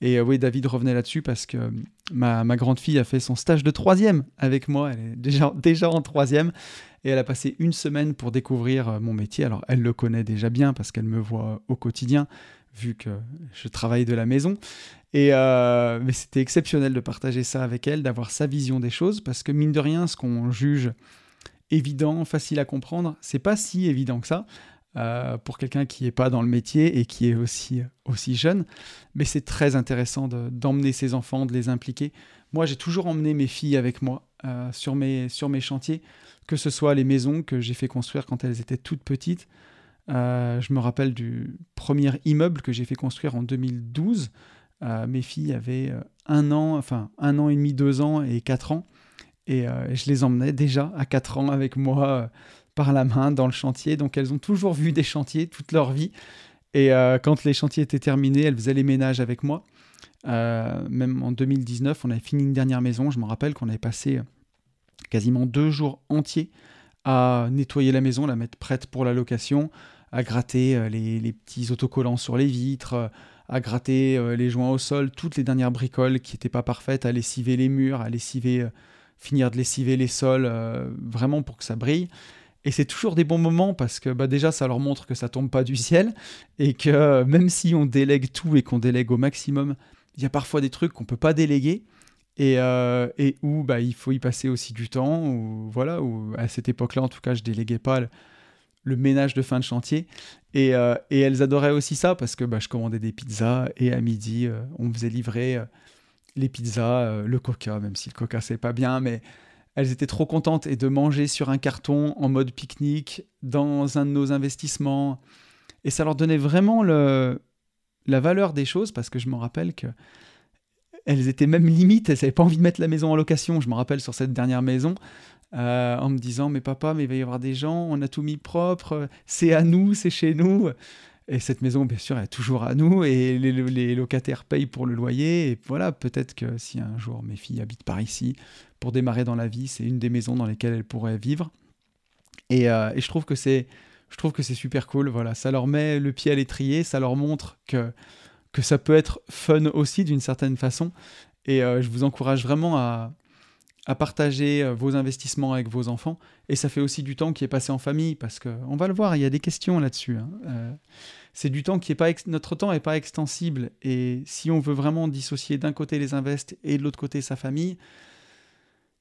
Et oui, David revenait là-dessus parce que ma, grande fille a fait son stage de troisième avec moi. Elle est déjà, déjà en troisième. Et elle a passé une semaine pour découvrir mon métier. Alors, elle le connaît déjà bien parce qu'elle me voit au quotidien vu que je travaille de la maison. Et euh, mais c'était exceptionnel de partager ça avec elle, d'avoir sa vision des choses, parce que mine de rien, ce qu'on juge évident, facile à comprendre, c'est pas si évident que ça. Euh, pour quelqu'un qui n'est pas dans le métier et qui est aussi, aussi jeune. Mais c'est très intéressant d'emmener ses enfants, de les impliquer. Moi, j'ai toujours emmené mes filles avec moi euh, sur, mes, sur mes chantiers, que ce soit les maisons que j'ai fait construire quand elles étaient toutes petites, euh, je me rappelle du premier immeuble que j'ai fait construire en 2012. Euh, mes filles avaient un an, enfin un an et demi, deux ans et quatre ans. Et je les emmenais déjà à quatre ans avec moi par la main dans le chantier. Donc elles ont toujours vu des chantiers toute leur vie. Et quand les chantiers étaient terminés, elles faisaient les ménages avec moi. même en 2019, on avait fini une dernière maison. Je me rappelle qu'on avait passé quasiment deux jours entiers à nettoyer la maison, la mettre prête pour la location, à gratter euh, les, petits autocollants sur les vitres, euh, à gratter euh, les joints au sol, toutes les dernières bricoles qui n'étaient pas parfaites, à lessiver les murs, à lessiver, finir de lessiver les sols, vraiment pour que ça brille. Et c'est toujours des bons moments parce que bah déjà, ça leur montre que ça tombe pas du ciel et que même si on délègue tout et qu'on délègue au maximum, il y a parfois des trucs qu'on peut pas déléguer et, et où bah, il faut y passer aussi du temps. Ou, voilà, ou à cette époque-là, en tout cas, je déléguais pas le ménage de fin de chantier. Et, euh, et elles adoraient aussi ça parce que bah, je commandais des pizzas et à midi, euh, on faisait livrer euh, les pizzas, le coca, même si le coca c'est pas bien, mais elles étaient trop contentes et de manger sur un carton en mode pique-nique dans un de nos investissements. Et ça leur donnait vraiment la valeur des choses parce que je me rappelle que elles étaient même limites, elles n'avaient pas envie de mettre la maison en location. Je me rappelle sur cette dernière maison, euh, en me disant mais papa mais il va y avoir des gens on a tout mis propre c'est à nous c'est chez nous et cette maison bien sûr elle est toujours à nous et les, locataires payent pour le loyer et voilà peut-être que si un jour mes filles habitent par ici pour démarrer dans la vie c'est une des maisons dans lesquelles elles pourraient vivre et, euh, je trouve que c'est je trouve que c'est super cool voilà ça leur met le pied à l'étrier ça leur montre que que ça peut être fun aussi d'une certaine façon et euh, je vous encourage vraiment à à partager euh, vos investissements avec vos enfants. Et ça fait aussi du temps qui est passé en famille, parce qu'on va le voir, il y a des questions là-dessus. Hein. C'est du temps qui est pas... Notre temps n'est pas extensible. Et si on veut vraiment dissocier d'un côté les invests et de l'autre côté sa famille,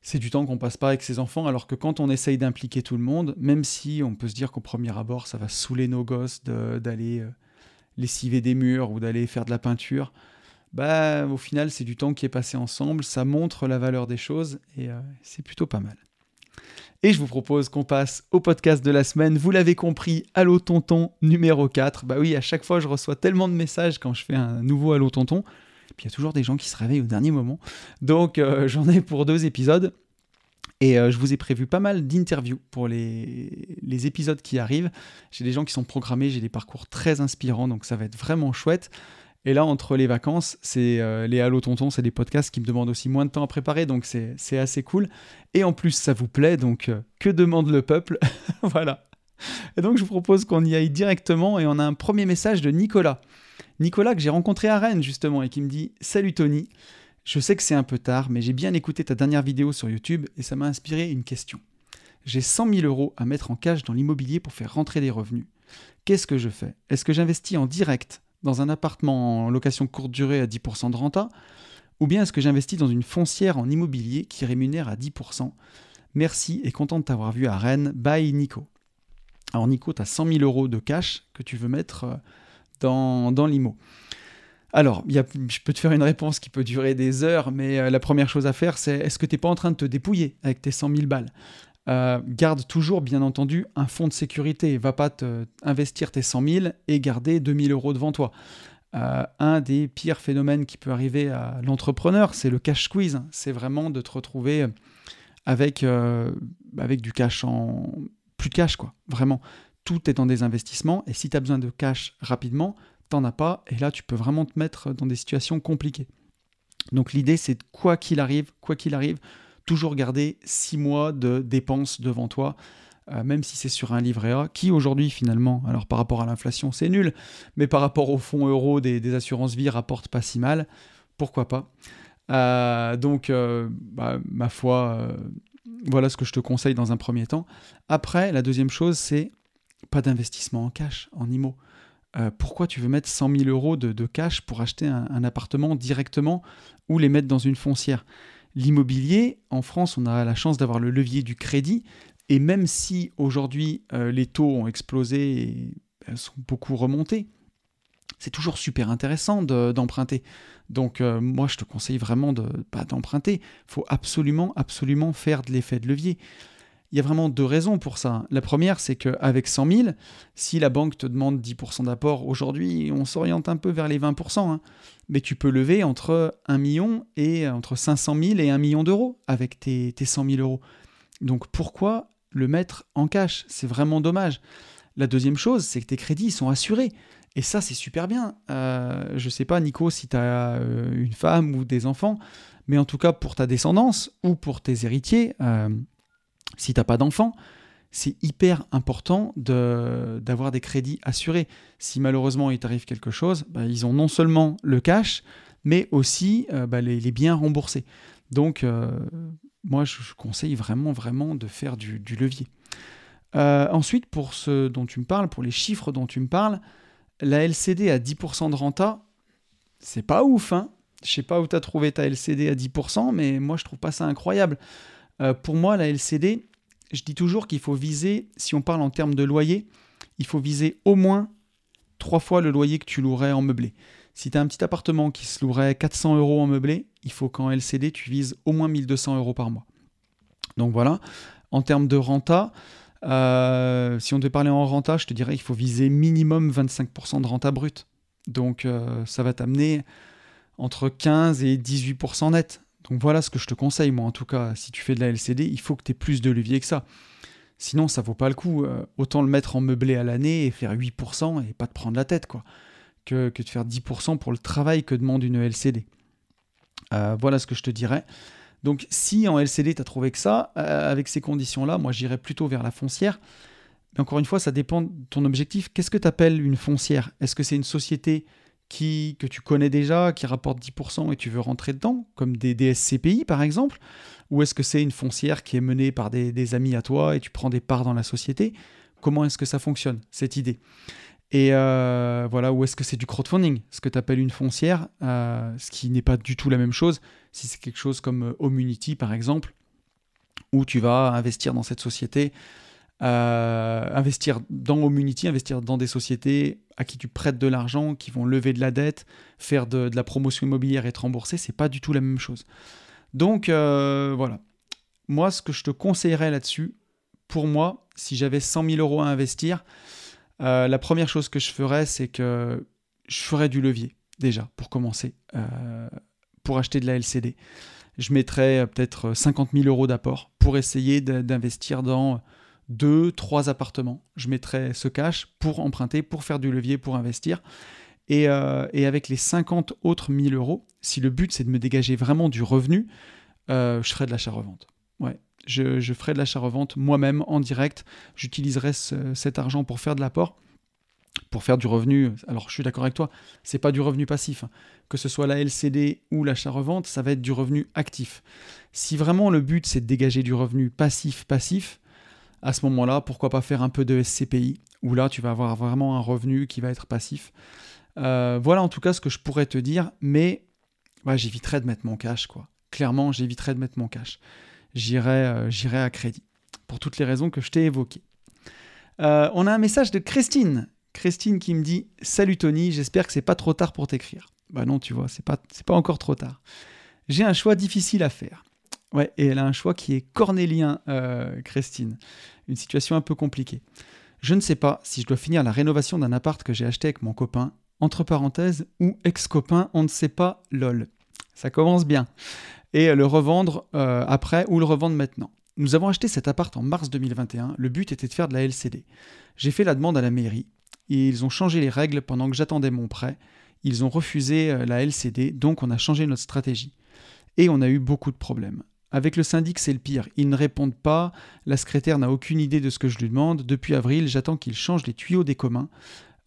c'est du temps qu'on passe pas avec ses enfants, alors que quand on essaye d'impliquer tout le monde, même si on peut se dire qu'au premier abord, ça va saouler nos gosses d'aller euh, lessiver des murs ou d'aller faire de la peinture, bah, au final, c'est du temps qui est passé ensemble, ça montre la valeur des choses et euh, c'est plutôt pas mal. Et je vous propose qu'on passe au podcast de la semaine. Vous l'avez compris, Allo Tonton numéro 4. Bah oui, à chaque fois, je reçois tellement de messages quand je fais un nouveau Allo Tonton. Puis il y a toujours des gens qui se réveillent au dernier moment. Donc euh, j'en ai pour deux épisodes. Et euh, je vous ai prévu pas mal d'interviews pour les, épisodes qui arrivent. J'ai des gens qui sont programmés, j'ai des parcours très inspirants, donc ça va être vraiment chouette. Et là, entre les vacances, c'est euh, les Allo Tonton, c'est des podcasts qui me demandent aussi moins de temps à préparer, donc c'est assez cool. Et en plus, ça vous plaît, donc que demande le peuple Voilà. Et donc, je vous propose qu'on y aille directement, et on a un premier message de Nicolas. Nicolas que j'ai rencontré à Rennes, justement, et qui me dit Salut Tony, je sais que c'est un peu tard, mais j'ai bien écouté ta dernière vidéo sur YouTube, et ça m'a inspiré une question. J'ai 100 000 euros à mettre en cash dans l'immobilier pour faire rentrer des revenus. Qu'est-ce que je fais? Est-ce que j'investis en direct dans un appartement en location courte durée à 10% de renta? Ou bien est-ce que j'investis dans une foncière en immobilier qui rémunère à 10% Merci et content de t'avoir vu à Rennes. Bye Nico. Alors Nico, tu as 100 000 euros de cash que tu veux mettre euh, dans, dans l'IMO. Alors, y a, je peux te faire une réponse qui peut durer des heures, mais euh, la première chose à faire, c'est est-ce que tu n'es pas en train de te dépouiller avec tes 100 000 balles? Euh, garde toujours, bien entendu, un fonds de sécurité. Va pas investir tes 100 000 et garder 2000 euros devant toi. Euh, un des pires phénomènes qui peut arriver à l'entrepreneur, c'est le cash squeeze. C'est vraiment de te retrouver avec, avec du cash en. plus de cash, quoi. Vraiment. Tout est dans des investissements et si tu as besoin de cash rapidement, t'en as pas et là tu peux vraiment te mettre dans des situations compliquées. Donc l'idée c'est quoi qu'il arrive, quoi qu'il arrive, toujours garder six mois de dépenses devant toi. Euh, même si c'est sur un livret A, qui aujourd'hui finalement, alors par rapport à l'inflation c'est nul, mais par rapport au fonds euro des, assurances vie rapporte pas si mal, pourquoi pas. Euh, donc euh, bah, ma foi, voilà ce que je te conseille dans un premier temps. Après, la deuxième chose c'est d'investissement en cash, en IMO. pourquoi tu veux mettre 100 000 euros de, cash pour acheter un appartement directement ou les mettre dans une foncière? L'immobilier, en France, on a la chance d'avoir le levier du crédit. Et même si aujourd'hui euh, les taux ont explosé et euh, sont beaucoup remontés, c'est toujours super intéressant d'emprunter. Donc euh, moi, je te conseille vraiment de pas d'emprunter. Il faut absolument, absolument faire de l'effet de levier. Il y a vraiment deux raisons pour ça. La première, c'est qu'avec 100 000, si la banque te demande 10% d'apport, aujourd'hui, on s'oriente un peu vers les 20%, hein. mais tu peux lever entre 1 million et entre 500 000 et 1 million d'euros avec tes, tes 100 000 euros. Donc pourquoi le mettre en cash? C'est vraiment dommage. La deuxième chose, c'est que tes crédits sont assurés. Et ça, c'est super bien. Euh, je sais pas, Nico, si tu as euh, une femme ou des enfants, mais en tout cas, pour ta descendance ou pour tes héritiers, euh, si tu n'as pas d'enfant, c'est hyper important d'avoir des crédits assurés. Si malheureusement il t'arrive quelque chose, bah, ils ont non seulement le cash, mais aussi euh, bah, les, biens remboursés. Donc, euh, moi, je, conseille vraiment, vraiment de faire du, levier. Euh, ensuite, pour ce dont tu me parles, pour les chiffres dont tu me parles, la LCD à 10% de renta, c'est pas ouf. Hein je sais pas où tu as trouvé ta LCD à 10%, mais moi, je trouve pas ça incroyable. Euh, pour moi, la LCD, je dis toujours qu'il faut viser, si on parle en termes de loyer, il faut viser au moins trois fois le loyer que tu louerais en meublé. Si tu as un petit appartement qui se louerait 400 euros en meublé, il faut qu'en LCD, tu vises au moins 1200 euros par mois. Donc voilà. En termes de renta, euh, si on devait parler en renta, je te dirais qu'il faut viser minimum 25% de renta brute. Donc euh, ça va t'amener entre 15 et 18% net. Donc voilà ce que je te conseille, moi en tout cas, si tu fais de la LCD, il faut que tu aies plus de levier que ça. Sinon, ça vaut pas le coup. Euh, autant le mettre en meublé à l'année et faire 8% et pas te prendre la tête, quoi. Que, de faire 10% pour le travail que demande une LCD. Euh, voilà ce que je te dirais. Donc si en LCD tu as trouvé que ça, euh, avec ces conditions-là, moi j'irais plutôt vers la foncière. Mais encore une fois, ça dépend de ton objectif. Qu'est-ce que tu appelles une foncière? Est-ce que c'est une société qui, que tu connais déjà, qui rapporte 10% et tu veux rentrer dedans, comme des DSCPI par exemple Ou est-ce que c'est une foncière qui est menée par des, amis à toi et tu prends des parts dans la société? Comment est-ce que ça fonctionne, cette idée? Et euh, voilà, ou est-ce que c'est du crowdfunding? Ce que tu appelles une foncière, euh, ce qui n'est pas du tout la même chose. Si c'est quelque chose comme Omunity euh, par exemple, où tu vas investir dans cette société investir dans Community, investir dans des sociétés à qui tu prêtes de l'argent, qui vont lever de la dette, faire de, la promotion immobilière et te rembourser, c'est pas du tout la même chose. Donc euh, voilà. Moi, ce que je te conseillerais là-dessus, pour moi, si j'avais 100 000 euros à investir, euh, la première chose que je ferais, c'est que je ferais du levier, déjà, pour commencer, euh, pour acheter de la LCD. Je mettrais peut-être 50 000 euros d'apport pour essayer d'investir dans deux, trois appartements. Je mettrais ce cash pour emprunter, pour faire du levier, pour investir. Et, avec les 50 autres 1000 euros, si le but c'est de me dégager vraiment du revenu, je ferais de l'achat-revente. Ouais, je, ferai de l'achat-revente moi-même en direct. J'utiliserai cet argent pour faire de l'apport, pour faire du revenu. Alors, je suis d'accord avec toi, c'est pas du revenu passif. Hein. Que ce soit la LCD ou l'achat-revente, ça va être du revenu actif. Si vraiment le but c'est de dégager du revenu passif-passif, à ce moment-là, pourquoi pas faire un peu de SCPI, où là tu vas avoir vraiment un revenu qui va être passif. Euh, voilà en tout cas ce que je pourrais te dire, mais j'éviterais de mettre mon cash, quoi. Clairement, j'éviterais de mettre mon cash. Euh, j'irai à crédit, pour toutes les raisons que je t'ai évoquées. Euh, on a un message de Christine. Christine qui me dit Salut Tony, j'espère que c'est pas trop tard pour t'écrire. Bah non, tu vois, c'est pas, pas encore trop tard. J'ai un choix difficile à faire. Ouais, et elle a un choix qui est cornélien, euh, Christine. Une situation un peu compliquée. Je ne sais pas si je dois finir la rénovation d'un appart que j'ai acheté avec mon copain, entre parenthèses, ou ex-copain, on ne sait pas, lol. Ça commence bien et le revendre euh, après ou le revendre maintenant. Nous avons acheté cet appart en mars 2021. Le but était de faire de la LCD. J'ai fait la demande à la mairie et ils ont changé les règles pendant que j'attendais mon prêt. Ils ont refusé euh, la LCD, donc on a changé notre stratégie. Et on a eu beaucoup de problèmes. Avec le syndic, c'est le pire. Ils ne répondent pas, la secrétaire n'a aucune idée de ce que je lui demande. Depuis avril, j'attends qu'il change les tuyaux des communs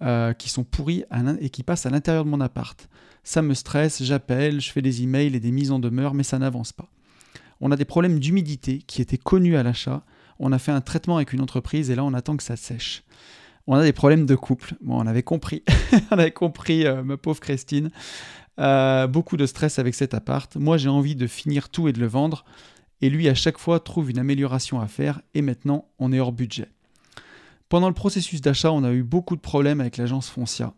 euh, qui sont pourris et qui passent à l'intérieur de mon appart. Ça me stresse, j'appelle, je fais des emails et des mises en demeure, mais ça n'avance pas. On a des problèmes d'humidité qui étaient connus à l'achat. On a fait un traitement avec une entreprise et là on attend que ça sèche. On a des problèmes de couple. Bon, on avait compris, on avait compris, euh, ma pauvre Christine. Euh, beaucoup de stress avec cet appart. Moi, j'ai envie de finir tout et de le vendre. Et lui, à chaque fois, trouve une amélioration à faire. Et maintenant, on est hors budget. Pendant le processus d'achat, on a eu beaucoup de problèmes avec l'agence Foncia.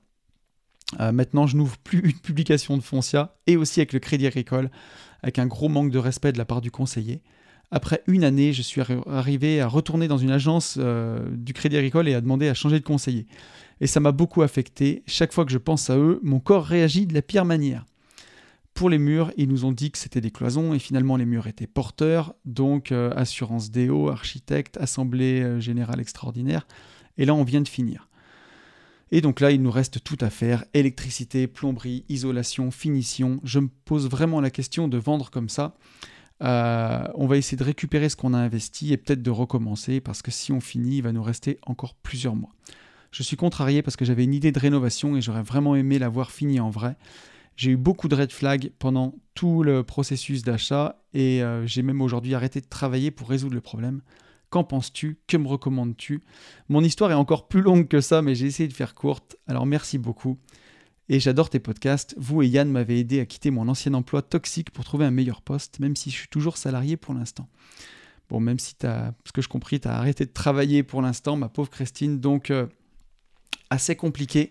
Euh, maintenant, je n'ouvre plus une publication de Foncia et aussi avec le Crédit Agricole, avec un gros manque de respect de la part du conseiller. Après une année, je suis arrivé à retourner dans une agence euh, du Crédit Agricole et à demander à changer de conseiller. Et ça m'a beaucoup affecté. Chaque fois que je pense à eux, mon corps réagit de la pire manière. Pour les murs, ils nous ont dit que c'était des cloisons et finalement les murs étaient porteurs, donc euh, assurance déo, architecte, assemblée générale extraordinaire. Et là, on vient de finir. Et donc là, il nous reste tout à faire, électricité, plomberie, isolation, finition. Je me pose vraiment la question de vendre comme ça. Euh, on va essayer de récupérer ce qu'on a investi et peut-être de recommencer parce que si on finit, il va nous rester encore plusieurs mois. Je suis contrarié parce que j'avais une idée de rénovation et j'aurais vraiment aimé l'avoir fini en vrai. J'ai eu beaucoup de red flags pendant tout le processus d'achat et euh, j'ai même aujourd'hui arrêté de travailler pour résoudre le problème. Qu'en penses-tu? Que me recommandes-tu? Mon histoire est encore plus longue que ça, mais j'ai essayé de faire courte. Alors merci beaucoup. Et j'adore tes podcasts. Vous et Yann m'avez aidé à quitter mon ancien emploi toxique pour trouver un meilleur poste, même si je suis toujours salarié pour l'instant. Bon, même si tu as, ce que je compris, tu as arrêté de travailler pour l'instant, ma pauvre Christine, donc euh, assez compliqué.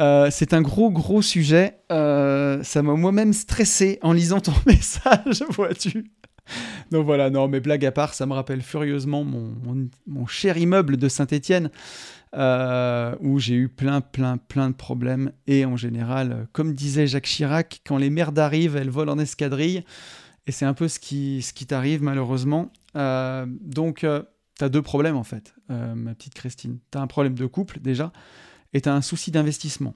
Euh, c'est un gros, gros sujet. Euh, ça m'a moi-même stressé en lisant ton message, vois-tu. Donc voilà, non, mais blague à part, ça me rappelle furieusement mon, cher immeuble de Saint-Étienne, euh, où j'ai eu plein, plein, plein de problèmes. Et en général, comme disait Jacques Chirac, quand les merdes arrivent, elles volent en escadrille. Et c'est un peu ce qui, ce qui t'arrive malheureusement. Donc, euh, deux problèmes en fait, ma petite Christine. Tu as un problème de couple déjà, et tu as un souci d'investissement.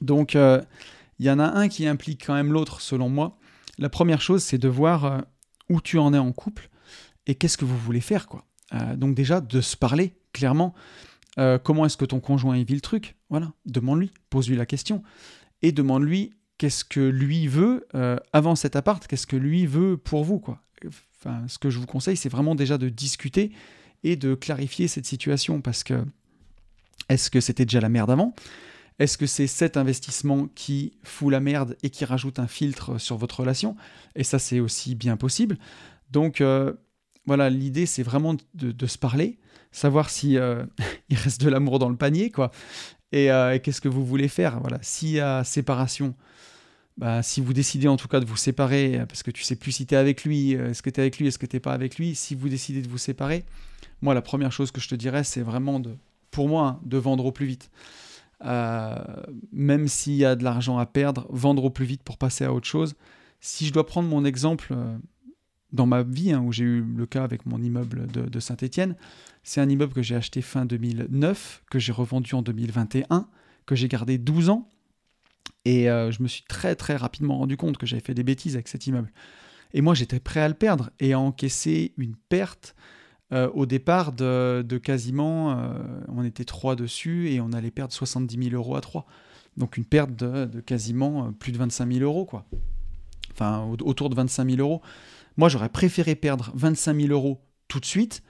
Donc, il y en a un qui implique quand même l'autre, selon moi. La première chose, c'est de voir où tu en es en couple et qu'est-ce que vous voulez faire. quoi. Euh, donc déjà, de se parler clairement. Euh, comment est-ce que ton conjoint vit le truc? Voilà, demande-lui, pose-lui la question. Et demande-lui qu'est-ce que lui veut euh, avant cet appart, qu'est-ce que lui veut pour vous. quoi. Enfin, ce que je vous conseille, c'est vraiment déjà de discuter et de clarifier cette situation parce que est-ce que c'était déjà la merde avant? Est-ce que c'est cet investissement qui fout la merde et qui rajoute un filtre sur votre relation? Et ça, c'est aussi bien possible. Donc, euh, voilà, l'idée, c'est vraiment de, se parler, savoir si euh, il reste de l'amour dans le panier, quoi. Euh, et, qu'est-ce que vous voulez faire? Voilà, s'il y a séparation, bah, si vous décidez en tout cas de vous séparer, parce que tu sais plus si tu es avec lui, est-ce que tu es avec lui, est-ce que tu pas avec lui, si vous décidez de vous séparer, moi, la première chose que je te dirais, c'est vraiment de, pour moi, hein, de vendre au plus vite. Euh, même s'il y a de l'argent à perdre, vendre au plus vite pour passer à autre chose. Si je dois prendre mon exemple euh, dans ma vie, hein, où j'ai eu le cas avec mon immeuble de, Saint-Étienne, c'est un immeuble que j'ai acheté fin 2009, que j'ai revendu en 2021, que j'ai gardé 12 ans. Et euh, je me suis très très rapidement rendu compte que j'avais fait des bêtises avec cet immeuble. Et moi j'étais prêt à le perdre et à encaisser une perte euh, au départ de, quasiment, euh, on était trois dessus et on allait perdre 70 000 euros à trois. Donc une perte de, quasiment plus de 25 000 euros, quoi. Enfin, autour de 25 000 euros. Moi, j'aurais préféré perdre 25 000 euros tout de suite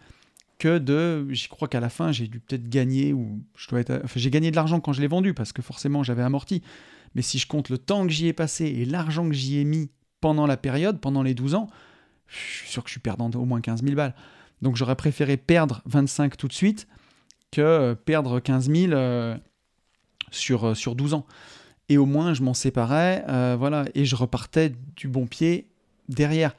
que de. J'y crois qu'à la fin, j'ai dû peut-être gagner, ou je dois être. J'ai gagné de l'argent quand je l'ai vendu parce que forcément, j'avais amorti. Mais si je compte le temps que j'y ai passé et l'argent que j'y ai mis pendant la période, pendant les 12 ans, je suis sûr que je suis perdant au moins 15 000 balles. Donc j'aurais préféré perdre 25 tout de suite que euh, perdre 15 000 euh, sur, euh, sur 12 ans. Et au moins je m'en séparais, voilà, et je repartais du bon pied derrière.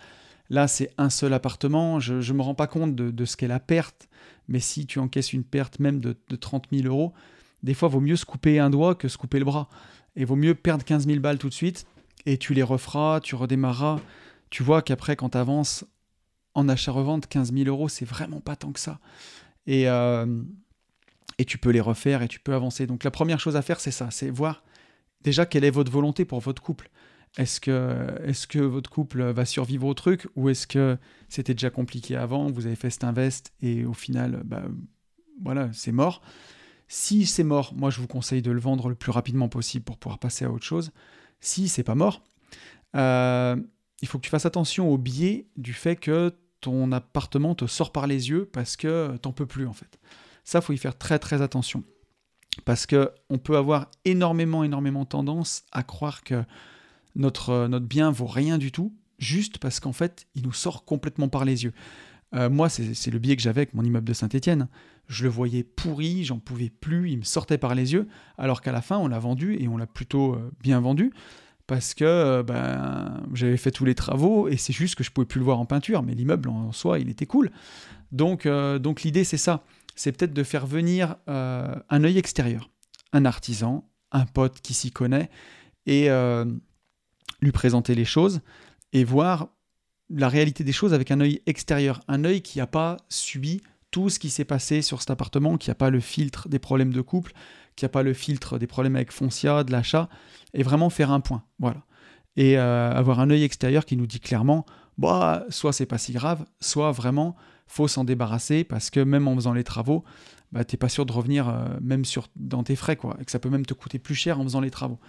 Là, c'est un seul appartement, je ne me rends pas compte de, ce qu'est la perte, mais si tu encaisses une perte même de, de 30 000 euros, des fois, vaut mieux se couper un doigt que se couper le bras. Et vaut mieux perdre 15 000 balles tout de suite, et tu les referas, tu redémarreras. Tu vois qu'après, quand tu avances en achat-revente, 15 000 euros, c'est vraiment pas tant que ça. Et, euh, et tu peux les refaire et tu peux avancer. Donc la première chose à faire, c'est ça, c'est voir déjà quelle est votre volonté pour votre couple. Est-ce que, est que votre couple va survivre au truc ou est-ce que c'était déjà compliqué avant, vous avez fait cet invest et au final, bah, voilà, c'est mort. Si c'est mort, moi je vous conseille de le vendre le plus rapidement possible pour pouvoir passer à autre chose. Si c'est pas mort, euh, il faut que tu fasses attention au biais du fait que ton appartement te sort par les yeux parce que t'en peux plus en fait. Ça, faut y faire très très attention. Parce que on peut avoir énormément, énormément tendance à croire que notre, notre bien vaut rien du tout, juste parce qu'en fait, il nous sort complètement par les yeux. Euh, moi, c'est le biais que j'avais avec mon immeuble de Saint-Étienne. Je le voyais pourri, j'en pouvais plus, il me sortait par les yeux, alors qu'à la fin, on l'a vendu et on l'a plutôt euh, bien vendu parce que euh, ben, j'avais fait tous les travaux et c'est juste que je pouvais plus le voir en peinture, mais l'immeuble en soi, il était cool. Donc, donc l'idée, c'est ça. C'est peut-être de faire venir un œil extérieur, un artisan, un pote qui s'y connaît, et lui présenter les choses et voir la réalité des choses avec un œil extérieur, un œil qui n'a pas subi tout ce qui s'est passé sur cet appartement, qui n'a pas le filtre des problèmes de couple, qui n'a pas le filtre des problèmes avec Foncia, de l'achat, et vraiment faire un point. Voilà. Et euh, avoir un œil extérieur qui nous dit clairement, bah, soit c'est pas si grave, soit vraiment faut s'en débarrasser parce que même en faisant les travaux, bah, t'es pas sûr de revenir euh, même sur, dans tes frais, quoi, et que ça peut même te coûter plus cher en faisant les travaux.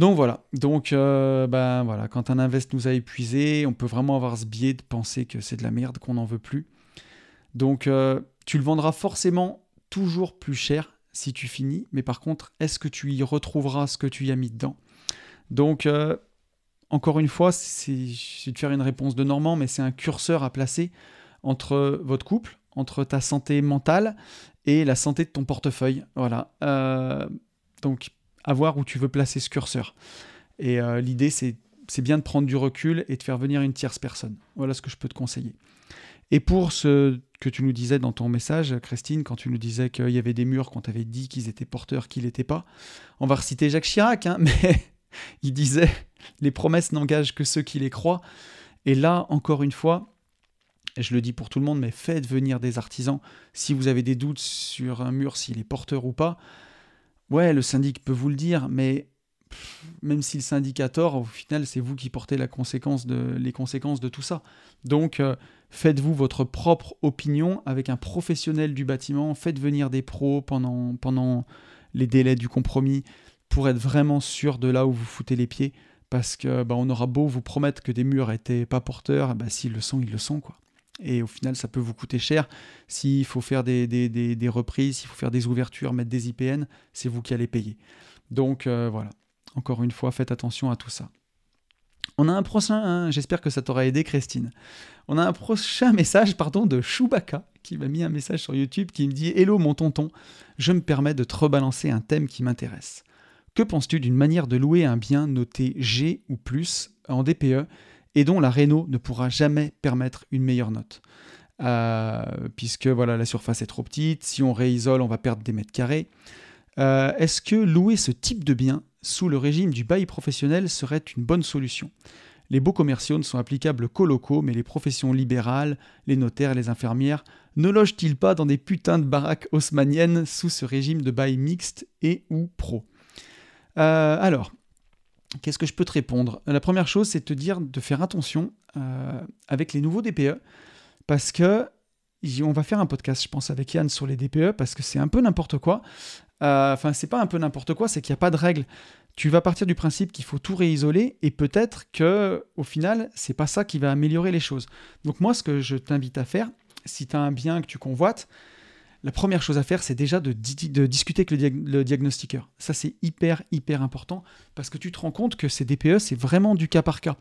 Donc voilà, donc euh, ben voilà, quand un invest nous a épuisé, on peut vraiment avoir ce biais de penser que c'est de la merde, qu'on n'en veut plus. Donc tu le vendras forcément toujours plus cher si tu finis, mais par contre, est-ce que tu y retrouveras ce que tu y as mis dedans? Donc, euh, encore une fois, c'est de faire une réponse de Normand, mais c'est un curseur à placer entre votre couple, entre ta santé mentale et la santé de ton portefeuille. Voilà. Euh, donc, à voir où tu veux placer ce curseur. Et euh, l'idée, c'est bien de prendre du recul et de faire venir une tierce personne. Voilà ce que je peux te conseiller. Et pour ce que tu nous disais dans ton message, Christine, quand tu nous disais qu'il y avait des murs qu'on t'avait dit qu'ils étaient porteurs, qu'ils n'étaient pas. On va reciter Jacques Chirac, hein, mais il disait les promesses n'engagent que ceux qui les croient. Et là, encore une fois, je le dis pour tout le monde, mais faites venir des artisans. Si vous avez des doutes sur un mur, s'il est porteur ou pas, ouais, le syndic peut vous le dire, mais même si le syndic a tort, au final, c'est vous qui portez la conséquence de, les conséquences de tout ça. Donc, euh, faites-vous votre propre opinion avec un professionnel du bâtiment, faites venir des pros pendant, pendant les délais du compromis pour être vraiment sûr de là où vous foutez les pieds, parce que bah, on aura beau vous promettre que des murs étaient pas porteurs, bah, s'ils le sont, ils le sont. quoi. Et au final, ça peut vous coûter cher. S'il faut faire des, des, reprises, s'il faut faire des ouvertures, mettre des IPN, c'est vous qui allez payer. Donc euh, voilà. Encore une fois, faites attention à tout ça. On a un prochain, hein, j'espère que ça t'aura aidé Christine. On a un prochain message pardon, de Chewbacca qui m'a mis un message sur YouTube qui me dit Hello mon tonton, je me permets de te rebalancer un thème qui m'intéresse. Que penses-tu d'une manière de louer un bien noté G ou plus en DPE et dont la Renault ne pourra jamais permettre une meilleure note puisque voilà, la surface est trop petite. Si on réisole, on va perdre des mètres carrés. Est-ce que louer ce type de bien sous le régime du bail professionnel serait une bonne solution? Les baux commerciaux ne sont applicables qu'aux locaux, mais les professions libérales, les notaires, les infirmières, ne logent-ils pas dans des putains de baraques haussmanniennes sous ce régime de bail mixte et ou pro? Euh, Alors, qu'est-ce que je peux te répondre? La première chose, c'est de te dire de faire attention euh, avec les nouveaux DPE, parce que on va faire un podcast, je pense, avec Yann sur les DPE, parce que c'est un peu n'importe quoi. Euh, enfin, c'est pas un peu n'importe quoi, c'est qu'il n'y a pas de règles tu vas partir du principe qu'il faut tout réisoler et peut-être que au final, c'est pas ça qui va améliorer les choses. Donc moi ce que je t'invite à faire, si tu as un bien que tu convoites, la première chose à faire, c'est déjà de, discuter avec le, diagnostiqueur. Ça, c'est hyper, hyper important parce que tu te rends compte que ces DPE, c'est vraiment du cas par cas.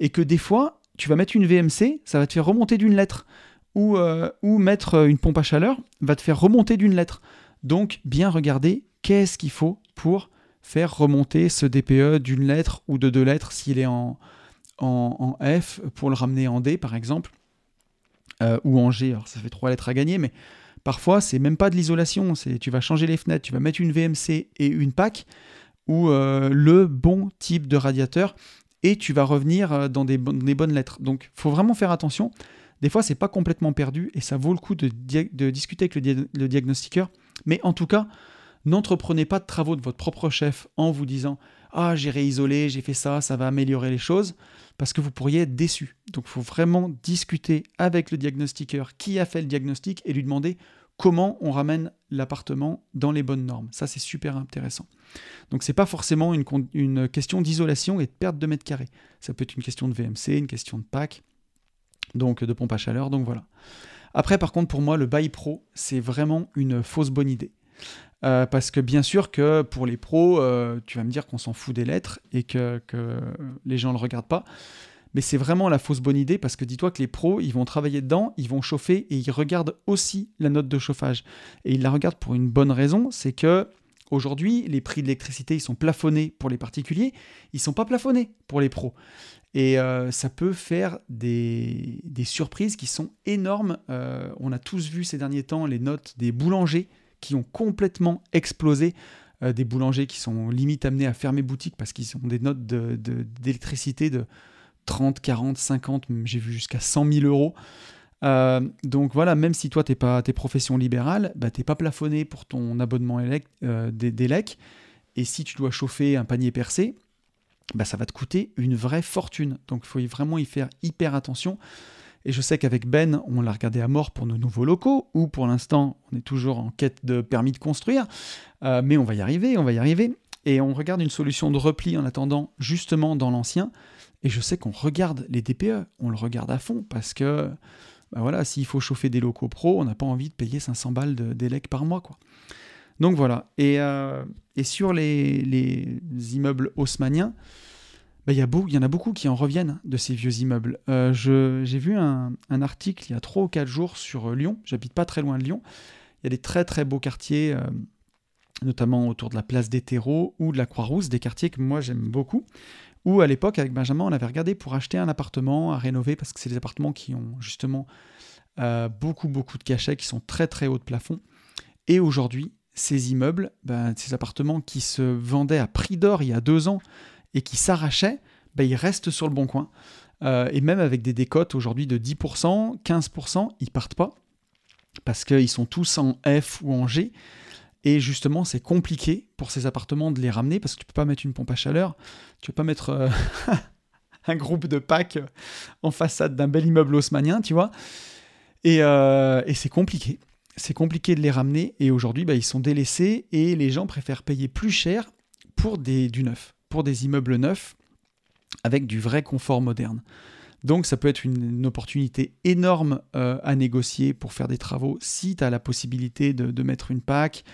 Et que des fois, tu vas mettre une VMC, ça va te faire remonter d'une lettre. Ou, euh, mettre une pompe à chaleur va te faire remonter d'une lettre. Donc, bien regarder qu'est-ce qu'il faut pour faire remonter ce DPE d'une lettre ou de deux lettres s'il est en, en, F pour le ramener en D par exemple, euh, ou en G. Alors ça fait trois lettres à gagner, mais parfois c'est même pas de l'isolation. C'est tu vas changer les fenêtres, tu vas mettre une VMC et une PAC ou euh, le bon type de radiateur et tu vas revenir euh, dans des, bonnes lettres. Donc faut vraiment faire attention. Des fois, c'est pas complètement perdu et ça vaut le coup de, discuter avec le diagnostiqueur. Mais en tout cas, N'entreprenez pas de travaux de votre propre chef en vous disant Ah, j'ai réisolé, j'ai fait ça, ça va améliorer les choses, parce que vous pourriez être déçu. Donc il faut vraiment discuter avec le diagnostiqueur qui a fait le diagnostic et lui demander comment on ramène l'appartement dans les bonnes normes. Ça, c'est super intéressant. Donc c'est pas forcément une, une question d'isolation et de perte de mètres carrés. Ça peut être une question de VMC, une question de PAC, donc de pompe à chaleur, donc voilà. Après, par contre, pour moi, le bail pro, c'est vraiment une fausse bonne idée. Euh, parce que bien sûr que pour les pros, euh, tu vas me dire qu'on s'en fout des lettres et que, les gens ne le regardent pas. Mais c'est vraiment la fausse bonne idée parce que dis-toi que les pros, ils vont travailler dedans, ils vont chauffer et ils regardent aussi la note de chauffage. Et ils la regardent pour une bonne raison, c'est que aujourd'hui, les prix de l'électricité, ils sont plafonnés pour les particuliers, ils sont pas plafonnés pour les pros. Et euh, ça peut faire des, surprises qui sont énormes. on a tous vu ces derniers temps les notes des boulangers qui ont complètement explosé. Euh, des boulangers qui sont limite amenés à fermer boutique parce qu'ils ont des notes d'électricité de, 30, 40, 50, j'ai vu jusqu'à 100 000 euros. Euh, donc voilà, même si toi, tu n'es pas tes professions libérales, bah, tu n'es pas plafonné pour ton abonnement euh, d'élec. et si tu dois chauffer un panier percé, bah, ça va te coûter une vraie fortune. Donc il faut vraiment y faire hyper attention. Et je sais qu'avec Ben, on l'a regardé à mort pour nos nouveaux locaux, où pour l'instant, on est toujours en quête de permis de construire. Euh, mais on va y arriver, on va y arriver. Et on regarde une solution de repli en attendant, justement dans l'ancien. Et je sais qu'on regarde les DPE, on le regarde à fond, parce que, bah voilà, s'il faut chauffer des locaux pro, on n'a pas envie de payer 500 balles d'élec par mois, quoi. Donc voilà. Et, euh, sur les, les immeubles haussmanniens, bah, il y, en a beaucoup qui en reviennent de ces vieux immeubles. Euh, j'ai vu un, article il y a 3 ou 4 jours sur euh, Lyon, j'habite pas très loin de Lyon, il y a des très très beaux quartiers, euh, notamment autour de la place des terreaux ou de la Croix-Rousse, des quartiers que moi j'aime beaucoup, où à l'époque avec Benjamin on avait regardé pour acheter un appartement à rénover parce que c'est des appartements qui ont justement beaucoup beaucoup de cachets, qui sont très très hauts de plafond. Et aujourd'hui, ces immeubles, ben, ces appartements qui se vendaient à prix d'or il y a deux ans, et qui s'arrachaient, ben, ils restent sur le bon coin. Euh, et même avec des décotes aujourd'hui de 10%, 15%, ils partent pas parce qu'ils sont tous en F ou en G. Et justement, c'est compliqué pour ces appartements de les ramener parce que tu peux pas mettre une pompe à chaleur, tu peux pas mettre euh, un groupe de packs en façade d'un bel immeuble haussmanien, tu vois. Et, euh, et c'est compliqué. C'est compliqué de les ramener et aujourd'hui, bah, ils sont délaissés et les gens préfèrent payer plus cher pour des, du neuf pour des immeubles neufs avec du vrai confort moderne. Donc ça peut être une, opportunité énorme euh, à négocier pour faire des travaux si tu as la possibilité de, mettre une PAC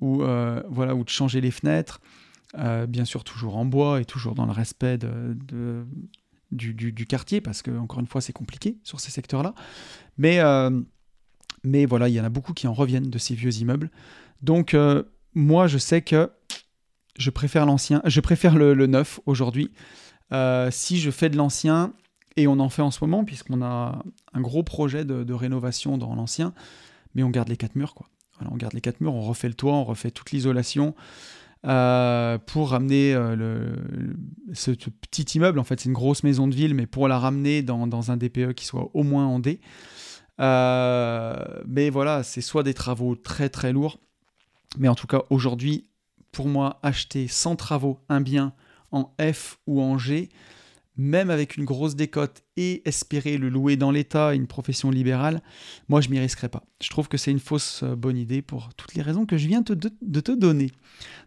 ou, euh, voilà, ou de changer les fenêtres. Euh, bien sûr toujours en bois et toujours dans le respect du, quartier parce que encore une fois c'est compliqué sur ces secteurs-là. Mais, mais voilà, il y en a beaucoup qui en reviennent de ces vieux immeubles. Donc moi je sais que je préfère l'ancien, je préfère le, neuf aujourd'hui. Euh, si je fais de l'ancien, Et on en fait en ce moment, puisqu'on a un gros projet de, rénovation dans l'ancien, mais on garde les quatre murs, on garde les quatre murs, on refait le toit, on refait toute l'isolation. Euh, pour ramener euh, ce, petit immeuble, en fait c'est une grosse maison de ville, mais pour la ramener dans, un DPE qui soit au moins en D. Mais voilà, c'est soit des travaux très très lourds, mais en tout cas aujourd'hui, pour moi, acheter sans travaux un bien en F ou en G, même avec une grosse décote et espérer le louer dans l'État, une profession libérale, moi je m'y risquerais pas. Je trouve que c'est une fausse euh, bonne idée pour toutes les raisons que je viens de te donner.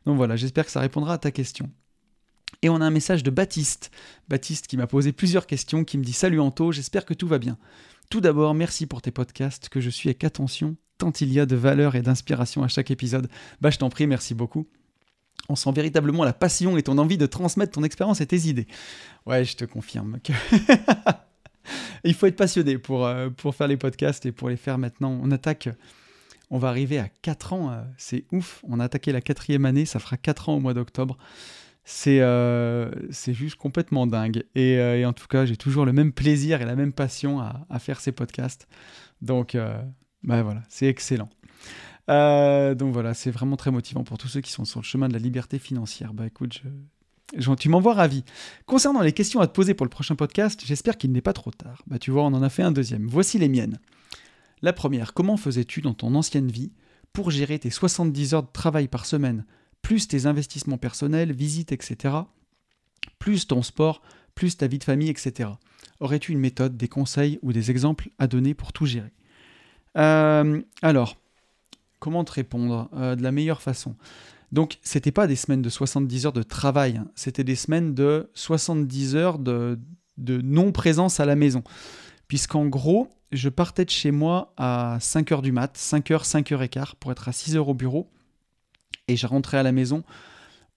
Donc voilà, j'espère que ça répondra à ta question. Et on a un message de Baptiste. Baptiste qui m'a posé plusieurs questions, qui me dit Salut Anto, j'espère que tout va bien. Tout d'abord, merci pour tes podcasts que je suis avec attention, tant il y a de valeur et d'inspiration à chaque épisode. Bah je t'en prie, merci beaucoup on sent véritablement la passion et ton envie de transmettre ton expérience et tes idées. Ouais, je te confirme que il faut être passionné pour, euh, pour faire les podcasts et pour les faire maintenant. On attaque, on va arriver à 4 ans, euh, c'est ouf. On a attaqué la quatrième année, ça fera 4 ans au mois d'octobre. C'est euh, juste complètement dingue. Et, en tout cas, j'ai toujours le même plaisir et la même passion à, à faire ces podcasts. Donc, bah voilà, c'est excellent. Euh, donc voilà, c'est vraiment très motivant pour tous ceux qui sont sur le chemin de la liberté financière. Bah écoute, je... tu m'envoies ravi. Concernant les questions à te poser pour le prochain podcast, j'espère qu'il n'est pas trop tard. Bah tu vois, on en a fait un deuxième. Voici les miennes. La première, comment faisais-tu dans ton ancienne vie pour gérer tes 70 heures de travail par semaine, plus tes investissements personnels, visites, etc., plus ton sport, plus ta vie de famille, etc. Aurais-tu une méthode, des conseils ou des exemples à donner pour tout gérer? Euh, Alors, comment te répondre euh, de la meilleure façon donc, c'était pas des semaines de 70 heures de travail, hein. c'était des semaines de 70 heures de, non-présence à la maison. Puisqu'en gros, je partais de chez moi à 5 heures du mat, 5 heures, 5 heures et quart, pour être à 6 heures au bureau. Et je rentrais à la maison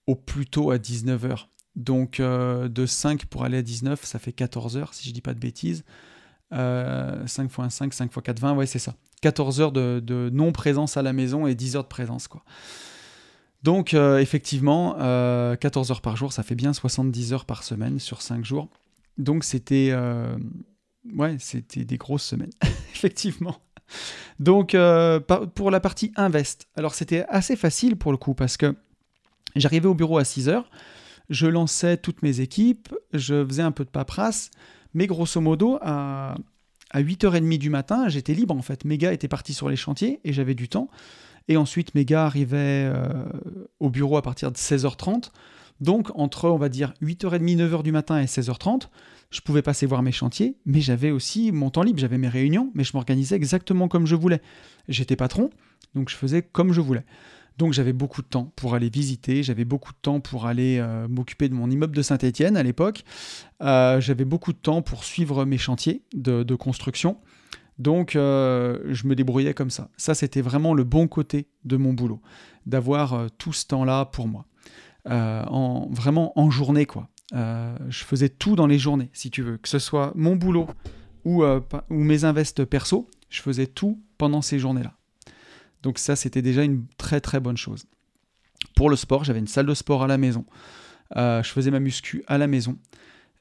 au plus tôt à 19 heures. Donc, euh, de 5 pour aller à 19, ça fait 14 heures, si je dis pas de bêtises. 5 x 5, 5 x 4, 20, ouais, c'est ça. 14 heures de, non-présence à la maison et 10 heures de présence. Quoi. Donc euh, effectivement, 14 euh, heures par jour, ça fait bien 70 heures par semaine sur 5 jours. Donc c'était euh, c'était des grosses semaines, effectivement. Donc pour la partie invest, alors c'était assez facile pour le coup parce que j'arrivais au bureau à 6 heures, je lançais toutes mes équipes, je faisais un peu de paperasse, mais grosso modo à, à 8h30 du matin, j'étais libre en fait. Mes gars étaient partis sur les chantiers et j'avais du temps. Et ensuite, mes gars arrivaient euh, au bureau à partir de 16h30. Donc, entre, on va dire, 8h30, 9h du matin et 16h30, je pouvais passer voir mes chantiers, mais j'avais aussi mon temps libre, j'avais mes réunions, mais je m'organisais exactement comme je voulais. J'étais patron, donc je faisais comme je voulais. Donc j'avais beaucoup de temps pour aller visiter, j'avais beaucoup de temps pour aller euh, m'occuper de mon immeuble de Saint-Étienne à l'époque, euh, j'avais beaucoup de temps pour suivre mes chantiers de, construction. Donc euh, je me débrouillais comme ça. Ça c'était vraiment le bon côté de mon boulot, d'avoir tout ce temps-là pour moi. en, vraiment en journée quoi. je faisais tout dans les journées, si tu veux, que ce soit mon boulot ou, ou mes invests perso, je faisais tout pendant ces journées-là. Donc ça, c'était déjà une très très bonne chose. Pour le sport, j'avais une salle de sport à la maison. Euh, je faisais ma muscu à la maison.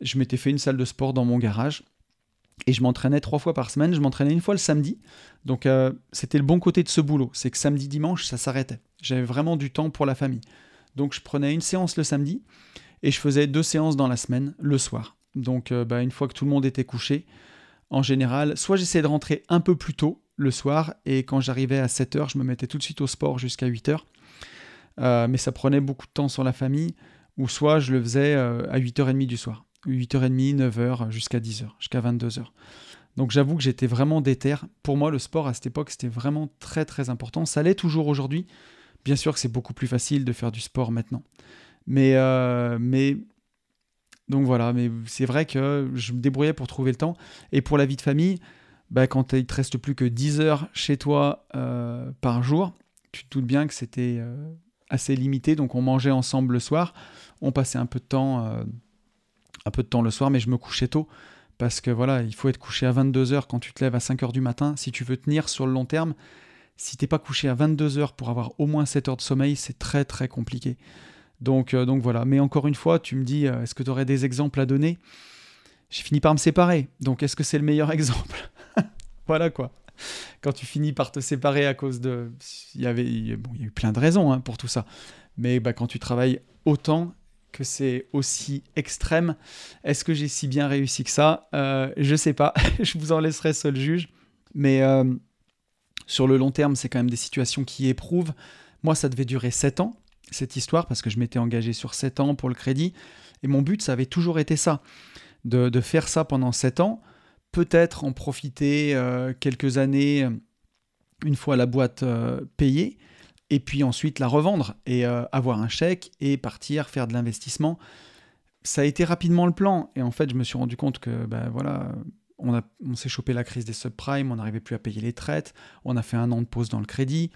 Je m'étais fait une salle de sport dans mon garage. Et je m'entraînais trois fois par semaine. Je m'entraînais une fois le samedi. Donc euh, c'était le bon côté de ce boulot. C'est que samedi, dimanche, ça s'arrêtait. J'avais vraiment du temps pour la famille. Donc je prenais une séance le samedi et je faisais deux séances dans la semaine le soir. Donc euh, bah, une fois que tout le monde était couché, en général, soit j'essayais de rentrer un peu plus tôt le soir et quand j'arrivais à 7h, je me mettais tout de suite au sport jusqu'à 8h. Euh, mais ça prenait beaucoup de temps sur la famille, ou soit je le faisais euh, à 8h30 du soir. 8h30, 9h, jusqu'à 10h, jusqu'à 22h. Donc j'avoue que j'étais vraiment déter. Pour moi, le sport à cette époque, c'était vraiment très très important. Ça l'est toujours aujourd'hui. Bien sûr que c'est beaucoup plus facile de faire du sport maintenant. Mais, euh, mais donc voilà, mais c'est vrai que je me débrouillais pour trouver le temps. Et pour la vie de famille, bah, quand il te reste plus que 10 heures chez toi euh, par jour, tu te doutes bien que c'était euh, assez limité. Donc on mangeait ensemble le soir, on passait un peu de temps, euh, un peu de temps le soir, mais je me couchais tôt parce que voilà, il faut être couché à 22 heures quand tu te lèves à 5 heures du matin. Si tu veux tenir sur le long terme, si t'es pas couché à 22 heures pour avoir au moins 7 heures de sommeil, c'est très très compliqué. Donc, donc voilà. Mais encore une fois, tu me dis, est-ce que tu aurais des exemples à donner? J'ai fini par me séparer. Donc est-ce que c'est le meilleur exemple? Voilà quoi. Quand tu finis par te séparer à cause de... Il y avait bon, il y a eu plein de raisons hein, pour tout ça. Mais bah, quand tu travailles autant que c'est aussi extrême, est-ce que j'ai si bien réussi que ça? Euh, Je sais pas. Je vous en laisserai seul juge. Mais euh, sur le long terme, c'est quand même des situations qui éprouvent. Moi, ça devait durer 7 ans, cette histoire, parce que je m'étais engagé sur 7 ans pour le crédit. Et mon but, ça avait toujours été ça, de, faire ça pendant 7 ans, peut-être en profiter euh, quelques années, une fois la boîte euh, payée, et puis ensuite la revendre et avoir un chèque et partir faire de l'investissement. Ça a été rapidement le plan. Et en fait, je me suis rendu compte que, ben voilà, on, s'est chopé la crise des subprimes, on n'arrivait plus à payer les traites, on a fait un an de pause dans le crédit.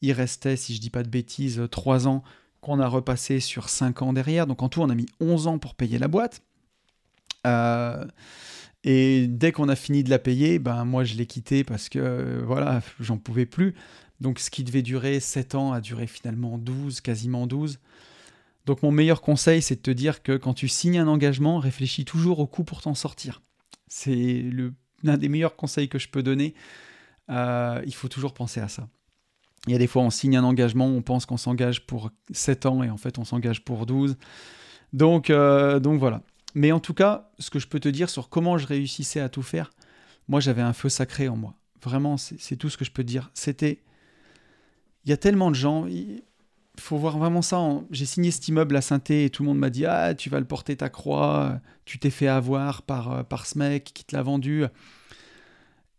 Il restait, si je dis pas de bêtises, 3 ans qu'on a repassé sur 5 ans derrière. Donc en tout, on a mis 11 ans pour payer la boîte. Euh, et dès qu'on a fini de la payer, ben moi je l'ai quitté parce que voilà, j'en pouvais plus. Donc ce qui devait durer 7 ans a duré finalement 12, quasiment 12. Donc mon meilleur conseil, c'est de te dire que quand tu signes un engagement, réfléchis toujours au coût pour t'en sortir. C'est l'un des meilleurs conseils que je peux donner. Euh, il faut toujours penser à ça. Il y a des fois, on signe un engagement, on pense qu'on s'engage pour 7 ans et en fait, on s'engage pour 12. Donc, euh, donc voilà. Mais en tout cas, ce que je peux te dire sur comment je réussissais à tout faire, moi, j'avais un feu sacré en moi. Vraiment, c'est tout ce que je peux te dire. C'était. Il y a tellement de gens il faut voir vraiment ça. J'ai signé cet immeuble à saint et tout le monde m'a dit Ah, tu vas le porter ta croix, tu t'es fait avoir par, euh, par ce mec qui te l'a vendu.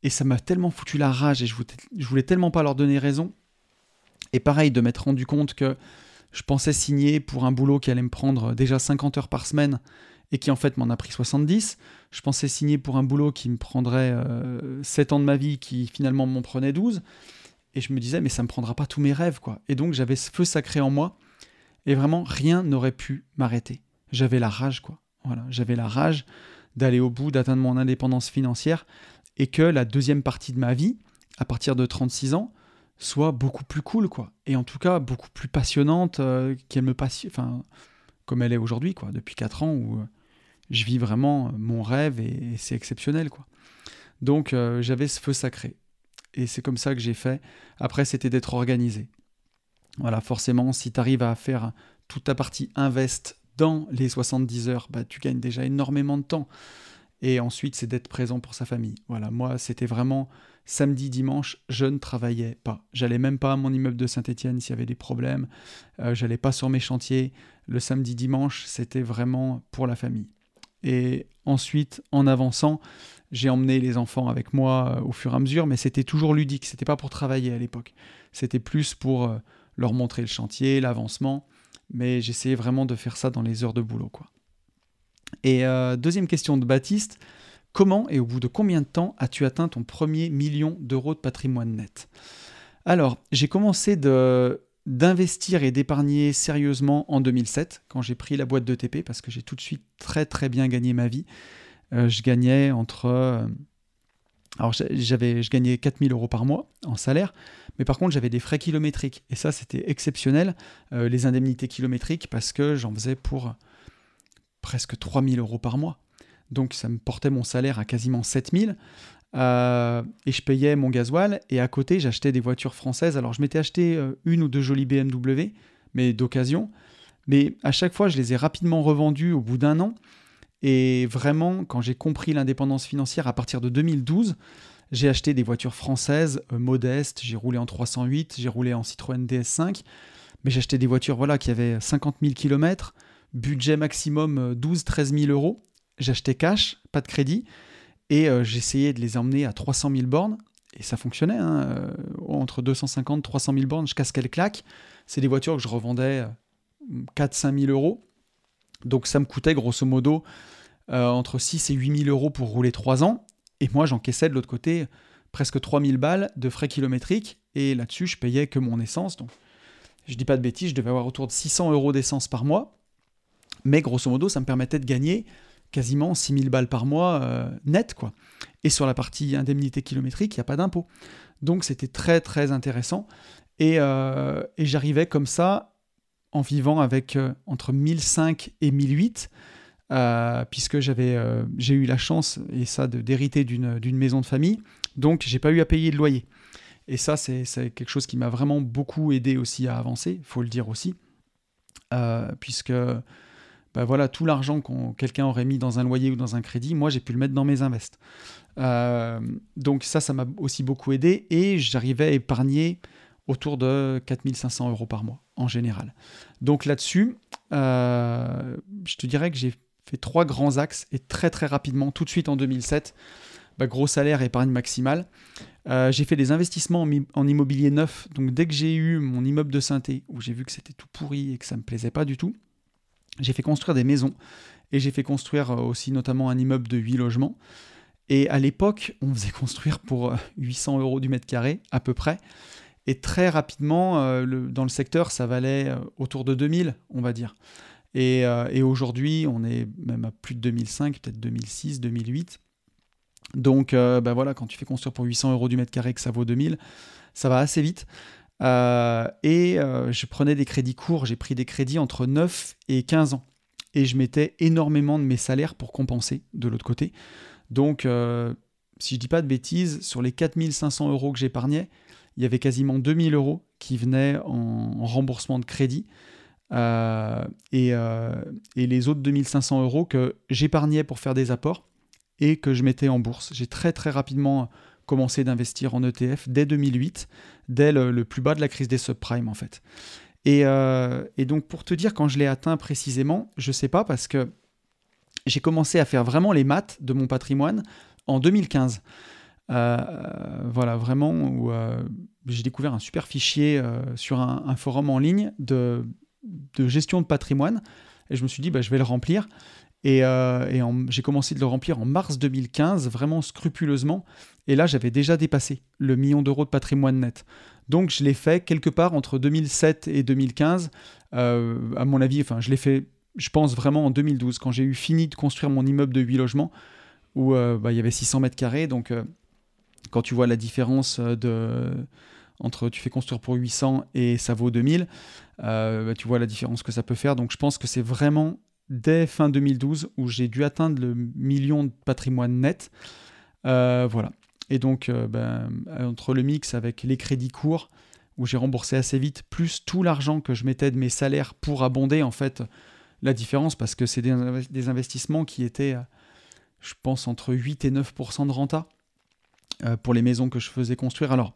Et ça m'a tellement foutu la rage et je voulais, je voulais tellement pas leur donner raison. Et pareil, de m'être rendu compte que je pensais signer pour un boulot qui allait me prendre déjà 50 heures par semaine et qui en fait m'en a pris 70. Je pensais signer pour un boulot qui me prendrait 7 euh, ans de ma vie qui finalement m'en prenait 12. Et je me disais, mais ça me prendra pas tous mes rêves, quoi. Et donc j'avais ce feu sacré en moi, et vraiment rien n'aurait pu m'arrêter. J'avais la rage, quoi. Voilà, j'avais la rage d'aller au bout, d'atteindre mon indépendance financière, et que la deuxième partie de ma vie, à partir de 36 ans, soit beaucoup plus cool, quoi. Et en tout cas, beaucoup plus passionnante, euh, qu'elle me passionne, enfin, comme elle est aujourd'hui, quoi, depuis 4 ans, où euh, je vis vraiment mon rêve, et, c'est exceptionnel, quoi. Donc euh, j'avais ce feu sacré et c'est comme ça que j'ai fait. Après, c'était d'être organisé. Voilà, forcément, si tu arrives à faire toute ta partie invest dans les 70 heures, bah, tu gagnes déjà énormément de temps. Et ensuite, c'est d'être présent pour sa famille. Voilà, moi, c'était vraiment samedi, dimanche, je ne travaillais pas. J'allais même pas à mon immeuble de Saint-Etienne s'il y avait des problèmes. Euh, j'allais pas sur mes chantiers. Le samedi, dimanche, c'était vraiment pour la famille. Et ensuite, en avançant, j'ai emmené les enfants avec moi euh, au fur et à mesure, mais c'était toujours ludique, c'était pas pour travailler à l'époque. C'était plus pour euh, leur montrer le chantier, l'avancement, mais j'essayais vraiment de faire ça dans les heures de boulot. quoi. Et euh, deuxième question de Baptiste, comment et au bout de combien de temps as-tu atteint ton premier million d'euros de patrimoine net? Alors, j'ai commencé de d'investir et d'épargner sérieusement en 2007, quand j'ai pris la boîte de TP, parce que j'ai tout de suite très très bien gagné ma vie. Euh, je gagnais entre... Euh, alors j'avais, je gagnais 4000 euros par mois en salaire, mais par contre j'avais des frais kilométriques. Et ça c'était exceptionnel, euh, les indemnités kilométriques, parce que j'en faisais pour presque 3000 euros par mois. Donc ça me portait mon salaire à quasiment 7000. Euh, et je payais mon gasoil. Et à côté j'achetais des voitures françaises. Alors je m'étais acheté une ou deux jolies BMW, mais d'occasion. Mais à chaque fois je les ai rapidement revendues au bout d'un an. Et vraiment, quand j'ai compris l'indépendance financière à partir de 2012, j'ai acheté des voitures françaises euh, modestes. J'ai roulé en 308, j'ai roulé en Citroën DS5, mais j'ai acheté des voitures voilà, qui avaient 50 000 km, budget maximum 12-13 euh, 000 euros. J'achetais cash, pas de crédit, et euh, j'essayais de les emmener à 300 000 bornes. Et ça fonctionnait, hein, entre 250 300 000 bornes, je casse qu'elle claque. C'est des voitures que je revendais 4-5 000 euros. Donc ça me coûtait grosso modo euh, entre 6 et 8 000 euros pour rouler 3 ans. Et moi, j'encaissais de l'autre côté presque 3 000 balles de frais kilométriques. Et là-dessus, je payais que mon essence. Donc, je dis pas de bêtises, je devais avoir autour de 600 euros d'essence par mois. Mais grosso modo, ça me permettait de gagner quasiment 6 000 balles par mois euh, net. quoi. Et sur la partie indemnité kilométrique, il n'y a pas d'impôt. Donc c'était très très intéressant. Et, euh, et j'arrivais comme ça, en vivant avec entre 1005 et 1008, puisque j'avais, j'ai eu la chance, et ça, d'hériter d'une maison de famille. Donc, j'ai pas eu à payer de loyer. Et ça, c'est quelque chose qui m'a vraiment beaucoup aidé aussi à avancer, faut le dire aussi. puisque bah voilà, tout l'argent que quelqu'un aurait mis dans un loyer ou dans un crédit, moi j'ai pu le mettre dans mes invests. Euh, donc ça, ça m'a aussi beaucoup aidé et j'arrivais à épargner autour de 4500 euros par mois en général. Donc là-dessus, euh, je te dirais que j'ai fait trois grands axes et très très rapidement, tout de suite en 2007, bah, gros salaire, épargne maximale. Euh, j'ai fait des investissements en, en, immobilier neuf. Donc dès que j'ai eu mon immeuble de synthé, où j'ai vu que c'était tout pourri et que ça me plaisait pas du tout, j'ai fait construire des maisons et j'ai fait construire euh, aussi notamment un immeuble de 8 logements. Et à l'époque, on faisait construire pour 800 euh, euros du mètre carré à peu près. Et très rapidement, euh, dans le secteur, ça valait autour de 2000, on va dire. Et, aujourd'hui, on est même à plus de 2005, peut-être 2006, 2008. Donc, ben voilà, quand tu fais construire pour 800 euros du mètre carré, que ça vaut 2000, ça va assez vite. Euh, et euh, je prenais des crédits courts, j'ai pris des crédits entre 9 et 15 ans. Et je mettais énormément de mes salaires pour compenser de l'autre côté. Donc, euh, si je dis pas de bêtises, sur les 4500 euros que j'épargnais, il y avait quasiment 2000 euros qui venaient en, remboursement de crédit. et, et, les autres 2500 euros que j'épargnais pour faire des apports et que je mettais en bourse. J'ai très très rapidement commencé d'investir en ETF dès 2008, dès le, plus bas de la crise des subprimes en fait. Euh, et, donc pour te dire quand je l'ai atteint précisément, je sais pas parce que j'ai commencé à faire vraiment les maths de mon patrimoine en 2015. Euh, voilà, vraiment, où euh, j'ai découvert un super fichier sur un, forum en ligne de, de, gestion de patrimoine. Et je me suis dit, bah, je vais le remplir. Et, j'ai commencé de le remplir en mars 2015, vraiment scrupuleusement. Et là, j'avais déjà dépassé le million d'euros de patrimoine net. Donc, je l'ai fait quelque part entre 2007 et 2015. Euh, à mon avis, enfin, je l'ai fait, je pense vraiment en 2012, quand j'ai eu fini de construire mon immeuble de 8 logements, où euh, bah, il y avait 600 mètres carrés. Donc, euh, quand tu vois la différence entre tu fais construire pour 800 et ça vaut 2000, bah, tu vois la différence que ça peut faire. Donc, je pense que c'est vraiment dès fin 2012 où j'ai dû atteindre le million de patrimoine net. voilà. Et donc, euh, ben, entre le mix avec les crédits courts, où j'ai remboursé assez vite, plus tout l'argent que je mettais de mes salaires pour abonder, en fait, la différence, parce que c'est des, investissements qui étaient, je pense, entre 8 et 9% de renta euh, pour les maisons que je faisais construire. Alors,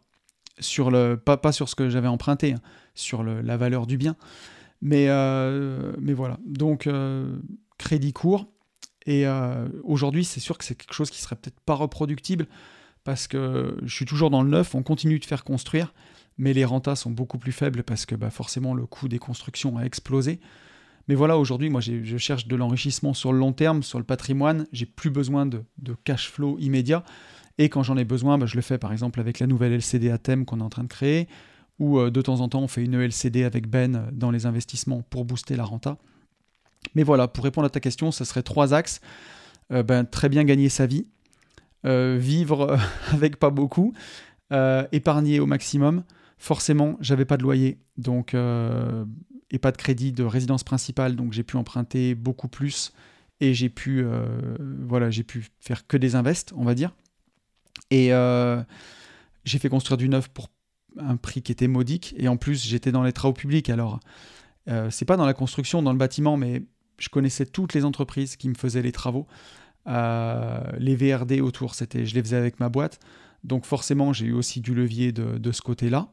sur le, pas, pas sur ce que j'avais emprunté, hein, sur la valeur du bien. Mais, euh, mais voilà. Donc, crédit court. Et aujourd'hui, c'est sûr que c'est quelque chose qui serait peut-être pas reproductible parce que je suis toujours dans le neuf, on continue de faire construire, mais les rentas sont beaucoup plus faibles parce que bah, forcément le coût des constructions a explosé. Mais voilà, aujourd'hui, moi, je cherche de l'enrichissement sur le long terme, sur le patrimoine. J'ai plus besoin de, cash flow immédiat. Et quand j'en ai besoin, bah, je le fais par exemple avec la nouvelle LCD à qu'on est en train de créer, ou euh, de temps en temps, on fait une LCD avec Ben dans les investissements pour booster la renta. Mais voilà, pour répondre à ta question, ce serait trois axes. Euh, ben, très bien gagner sa vie, euh, vivre avec pas beaucoup, euh, épargner au maximum. Forcément, j'avais pas de loyer, donc euh, et pas de crédit de résidence principale, donc j'ai pu emprunter beaucoup plus et j'ai pu voilà, j'ai pu faire que des invests, on va dire. Et j'ai fait construire du neuf pour un prix qui était modique et en plus j'étais dans les travaux publics alors c'est pas dans la construction dans le bâtiment mais je connaissais toutes les entreprises qui me faisaient les travaux euh, les VRD autour, c'était, je les faisais avec ma boîte. Donc forcément, j'ai eu aussi du levier de, ce côté-là.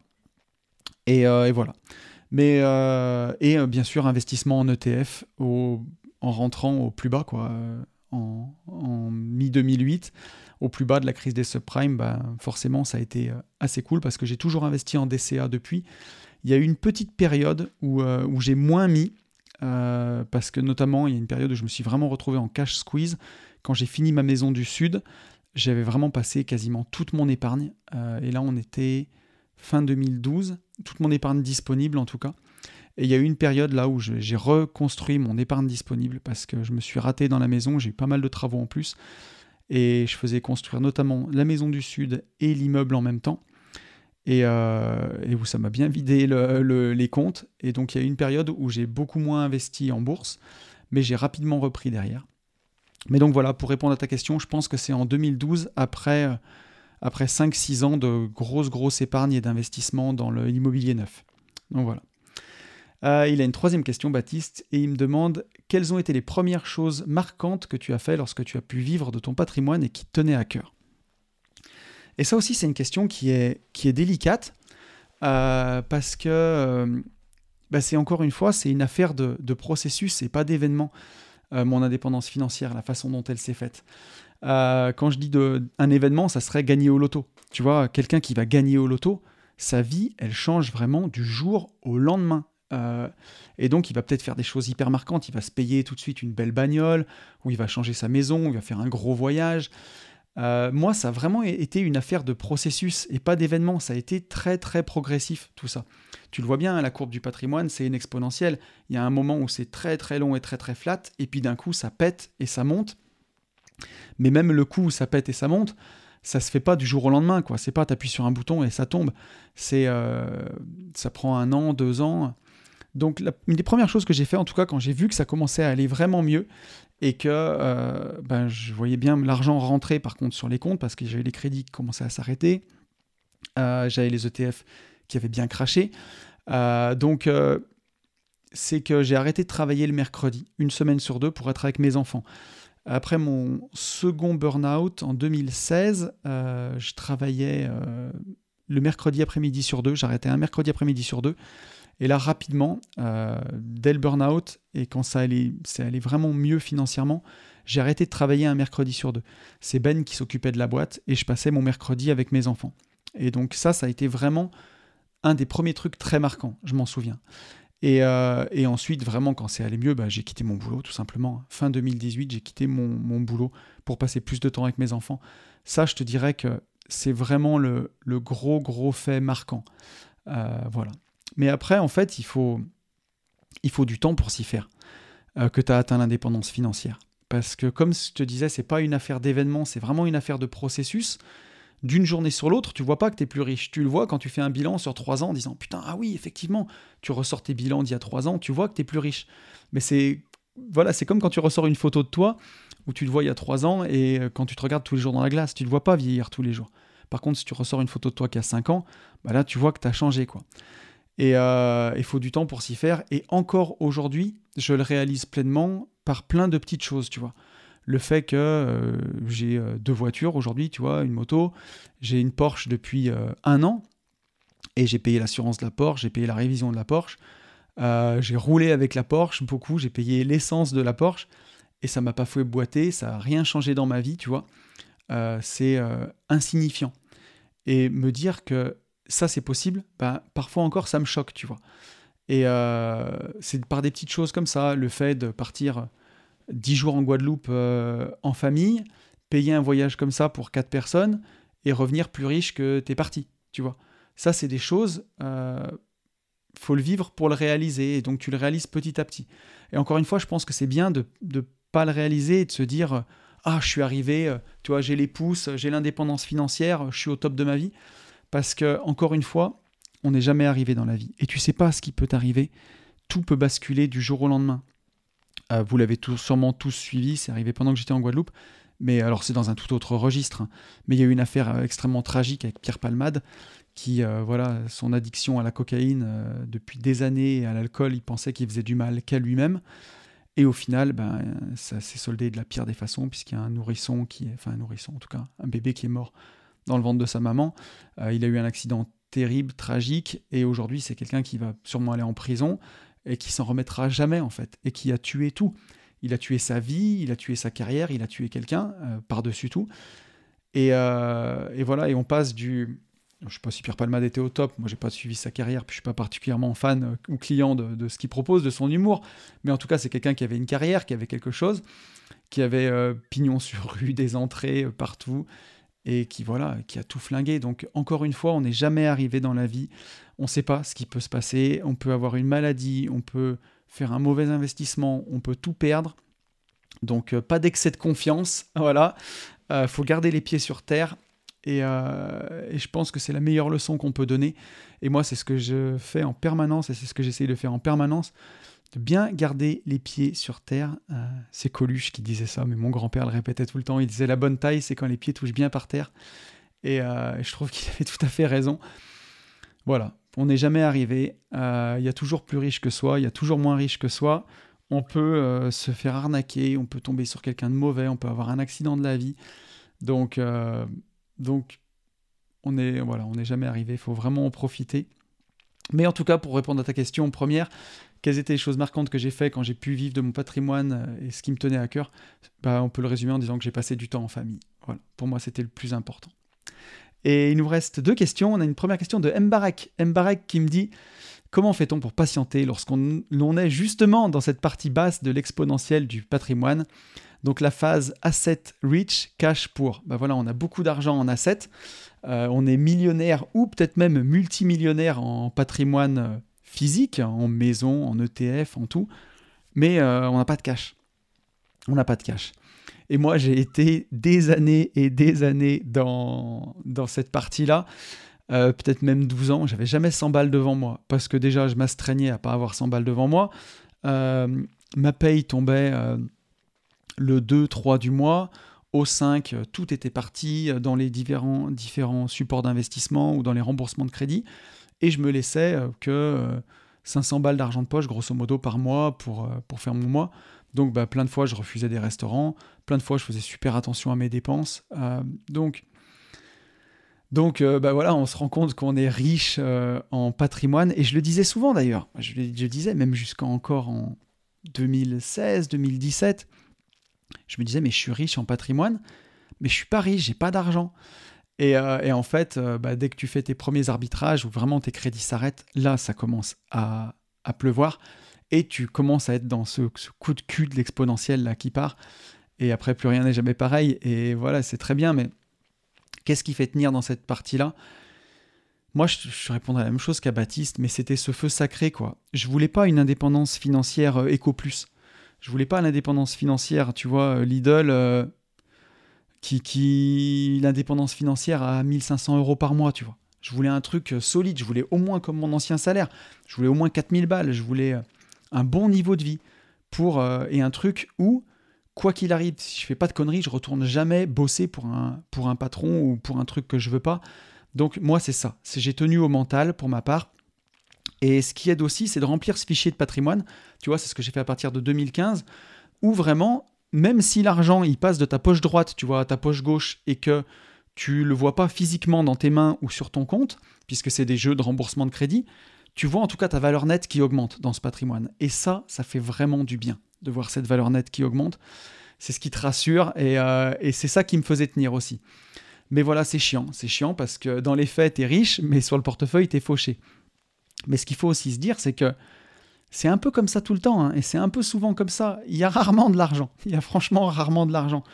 Euh, et, voilà. Mais euh, et bien sûr, investissement en ETF en rentrant au plus bas, quoi, en, mi 2008, au plus bas de la crise des subprimes. Bah, forcément, ça a été assez cool parce que j'ai toujours investi en DCA depuis. Il y a eu une petite période où, où j'ai moins mis. parce que notamment il y a une période où je me suis vraiment retrouvé en cash squeeze quand j'ai fini ma maison du Sud, j'avais vraiment passé quasiment toute mon épargne. Euh, et là, on était fin 2012, toute mon épargne disponible en tout cas. Et il y a eu une période là où j'ai reconstruit mon épargne disponible parce que je me suis raté dans la maison, j'ai eu pas mal de travaux en plus. Et je faisais construire notamment la maison du Sud et l'immeuble en même temps. Et, euh, où ça m'a bien vidé les comptes. Et donc il y a eu une période où j'ai beaucoup moins investi en bourse mais j'ai rapidement repris derrière. Mais donc voilà, pour répondre à ta question, je pense que c'est en 2012, après, après 5-6 ans de grosse, grosse épargne et d'investissement dans l'immobilier neuf. Donc voilà. Euh, il a une troisième question, Baptiste, et il me demande quelles ont été les premières choses marquantes que tu as fait lorsque tu as pu vivre de ton patrimoine et qui te tenaient à cœur? Et ça aussi, c'est une question qui est, qui est délicate, euh, parce que bah, c'est encore une fois, c'est une affaire de, processus et pas d'événement. Euh, mon indépendance financière, la façon dont elle s'est faite. Euh, quand je dis de, un événement, ça serait gagner au loto. Tu vois, quelqu'un qui va gagner au loto, sa vie, elle change vraiment du jour au lendemain. Euh, et donc, il va peut-être faire des choses hyper marquantes. Il va se payer tout de suite une belle bagnole, ou il va changer sa maison, il va faire un gros voyage. moi, ça a vraiment été une affaire de processus et pas d'événement. Ça a été très, très progressif, tout ça. Tu le vois bien, la courbe du patrimoine, c'est une exponentielle. Il y a un moment où c'est très très long et très très flat, et puis d'un coup ça pète et ça monte. Mais même le coup où ça pète et ça monte, ça se fait pas du jour au lendemain, quoi. C'est pas t'appuies sur un bouton et ça tombe. C'est, euh, ça prend un an, deux ans. Donc une des premières choses que j'ai fait, en tout cas quand j'ai vu que ça commençait à aller vraiment mieux et que euh, ben, je voyais bien l'argent rentrer par contre sur les comptes parce que j'avais les crédits qui commençaient à s'arrêter, euh, j'avais les ETF qui avait bien craché. Euh, donc, c'est que j'ai arrêté de travailler le mercredi, une semaine sur deux, pour être avec mes enfants. Après mon second burn-out en 2016, euh, je travaillais le mercredi après-midi sur deux. J'arrêtais un mercredi après-midi sur deux. Et là, rapidement, dès le burn-out, et quand ça allait, ça vraiment mieux financièrement, j'ai arrêté de travailler un mercredi sur deux. C'est Ben qui s'occupait de la boîte et je passais mon mercredi avec mes enfants. Et donc ça, ça a été vraiment un des premiers trucs très marquants, je m'en souviens. Et, euh, ensuite, vraiment, quand c'est allé mieux, bah, j'ai quitté mon boulot, tout simplement. Fin 2018, j'ai quitté mon, boulot pour passer plus de temps avec mes enfants. Ça, je te dirais que c'est vraiment le, gros, gros fait marquant. Euh, voilà. Mais après, en fait, il faut, il faut du temps pour s'y faire, euh, que tu as atteint l'indépendance financière. Parce que, comme je te disais, c'est pas une affaire d'événement, c'est vraiment une affaire de processus d'une journée sur l'autre, tu vois pas que tu es plus riche. Tu le vois quand tu fais un bilan sur trois ans en disant Putain, ah oui, effectivement, tu ressors tes bilans d'il y a trois ans, tu vois que tu es plus riche. Mais c'est voilà, c'est comme quand tu ressors une photo de toi où tu te vois il y a trois ans et euh, quand tu te regardes tous les jours dans la glace, tu ne te vois pas vieillir tous les jours. Par contre, si tu ressors une photo de toi qui a cinq ans, bah là, tu vois que tu as changé. quoi. Et euh, il faut du temps pour s'y faire. Et encore aujourd'hui, je le réalise pleinement par plein de petites choses, tu vois le fait que euh, j'ai euh, deux voitures aujourd'hui, tu vois, une moto, j'ai une Porsche depuis un an, et j'ai payé l'assurance de la Porsche, j'ai payé la révision de la Porsche, j'ai roulé avec la Porsche beaucoup, j'ai payé l'essence de la Porsche, et ça m'a pas fait boiter, ça n'a rien changé dans ma vie, tu vois. c'est insignifiant. Et me dire que ça c'est possible, bah, parfois encore ça me choque, tu vois. Et c'est par des petites choses comme ça, le fait de partir 10 jours en Guadeloupe euh, en famille, payer un voyage comme ça pour 4 personnes et revenir plus riche que t'es parti, tu vois. Ça, c'est des choses, euh, faut le vivre pour le réaliser, et donc tu le réalises petit à petit. Et encore une fois, je pense que c'est bien de ne pas le réaliser et de se dire Ah, je suis arrivé, euh, tu vois, j'ai les pouces, j'ai l'indépendance financière, je suis au top de ma vie. Parce que, encore une fois, on n'est jamais arrivé dans la vie. Et tu sais pas ce qui peut t'arriver. Tout peut basculer du jour au lendemain. Euh, vous l'avez sûrement tous suivi, c'est arrivé pendant que j'étais en Guadeloupe. Mais alors c'est dans un tout autre registre. Hein. Mais il y a eu une affaire euh, extrêmement tragique avec Pierre Palmade, qui, euh, voilà, son addiction à la cocaïne depuis des années et à l'alcool, il pensait qu'il faisait du mal qu'à lui-même. Et au final, ben, ça s'est soldé de la pire des façons, puisqu'il y a un nourrisson qui enfin un nourrisson en tout cas, un bébé qui est mort dans le ventre de sa maman. il a eu un accident terrible, tragique, et aujourd'hui c'est quelqu'un qui va sûrement aller en prison et qui s'en remettra jamais en fait, et qui a tué tout. Il a tué sa vie, il a tué sa carrière, il a tué quelqu'un euh, par-dessus tout. Euh, et, voilà, et on passe du... Je sais pas si Pierre Palmade était au top, moi j'ai pas suivi sa carrière, puis je suis pas particulièrement fan euh, ou client de, ce qu'il propose, de son humour, mais en tout cas c'est quelqu'un qui avait une carrière, qui avait quelque chose, qui avait pignon sur rue, des entrées partout, et qui voilà, qui a tout flingué. Donc encore une fois, on n'est jamais arrivé dans la vie. On ne sait pas ce qui peut se passer. On peut avoir une maladie, on peut faire un mauvais investissement, on peut tout perdre. Donc euh, pas d'excès de confiance. Voilà, euh, faut garder les pieds sur terre. Euh, et, je pense que c'est la meilleure leçon qu'on peut donner. Et moi, c'est ce que je fais en permanence et c'est ce que j'essaye de faire en permanence. De bien garder les pieds sur terre. Euh, c'est Coluche qui disait ça, mais mon grand-père le répétait tout le temps. Il disait la bonne taille, c'est quand les pieds touchent bien par terre. Et euh, je trouve qu'il avait tout à fait raison. Voilà, on n'est jamais arrivé. Il y a toujours plus riche que soi, il y a toujours moins riche que soi. On peut se faire arnaquer, on peut tomber sur quelqu'un de mauvais, on peut avoir un accident de la vie. Donc, donc on n'est voilà, on n'est jamais arrivé. Il faut vraiment en profiter. Mais en tout cas, pour répondre à ta question première, quelles étaient les choses marquantes que j'ai fait quand j'ai pu vivre de mon patrimoine euh, et ce qui me tenait à cœur bah, On peut le résumer en disant que j'ai passé du temps en famille. Voilà, pour moi, c'était le plus important. Et il nous reste deux questions. On a une première question de Mbarek. Mbarek qui me dit Comment fait-on pour patienter lorsqu'on est justement dans cette partie basse de l'exponentiel du patrimoine? Donc la phase asset rich, cash pour. Bah voilà, on a beaucoup d'argent en asset. Euh, on est millionnaire ou peut-être même multimillionnaire en patrimoine euh, physique, en maison, en ETF, en tout, mais euh, on n'a pas de cash. On n'a pas de cash. Et moi, j'ai été des années et des années dans, dans cette partie-là, peut-être même 12 ans, j'avais jamais 100 balles devant moi, parce que déjà, je m'astreignais à pas avoir 100 balles devant moi. ma paye tombait le 2-3 du mois. Au 5, euh, tout était parti euh, dans les différents, différents supports d'investissement ou dans les remboursements de crédit. Et je me laissais euh, que 500 balles d'argent de poche, grosso modo, par mois pour, pour faire mon mois. Donc, bah, plein de fois, je refusais des restaurants. Plein de fois, je faisais super attention à mes dépenses. donc, donc bah voilà, on se rend compte qu'on est riche en patrimoine. Et je le disais souvent d'ailleurs. Je, je disais même jusqu'à encore en 2016, 2017 je me disais, mais je suis riche en patrimoine, mais je suis pas riche, j'ai pas d'argent. Et, euh, en fait, euh, bah, dès que tu fais tes premiers arbitrages où vraiment tes crédits s'arrêtent, là, ça commence à, pleuvoir et tu commences à être dans ce, coup de cul de l'exponentiel là qui part. Et après, plus rien n'est jamais pareil. Et voilà, c'est très bien, mais qu'est-ce qui fait tenir dans cette partie-là? Moi, je, je répondrais la même chose qu'à Baptiste, mais c'était ce feu sacré, quoi. Je voulais pas une indépendance financière euh, éco plus. Je voulais pas l'indépendance financière, tu vois, euh, Lidl, qui, l'indépendance financière à 1500 euros par mois, tu vois. Je voulais un truc euh, solide, je voulais au moins comme mon ancien salaire, je voulais au moins 4000 balles, je voulais un bon niveau de vie pour et un truc où quoi qu'il arrive, si je fais pas de conneries, je retourne jamais bosser pour un, pour un patron ou pour un truc que je veux pas. Donc moi c'est ça, c'est j'ai tenu au mental pour ma part et ce qui aide aussi, c'est de remplir ce fichier de patrimoine. Tu vois, c'est ce que j'ai fait à partir de 2015, où vraiment, même si l'argent il passe de ta poche droite, tu vois, à ta poche gauche, et que tu le vois pas physiquement dans tes mains ou sur ton compte, puisque c'est des jeux de remboursement de crédit, tu vois en tout cas ta valeur nette qui augmente dans ce patrimoine. Et ça, ça fait vraiment du bien de voir cette valeur nette qui augmente. C'est ce qui te rassure et, euh, c'est ça qui me faisait tenir aussi. Mais voilà, c'est chiant. C'est chiant parce que dans les faits, es riche, mais sur le portefeuille, es fauché. Mais ce qu'il faut aussi se dire, c'est que c'est un peu comme ça tout le temps, hein, et c'est un peu souvent comme ça. Il y a rarement de l'argent. Il y a franchement rarement de l'argent.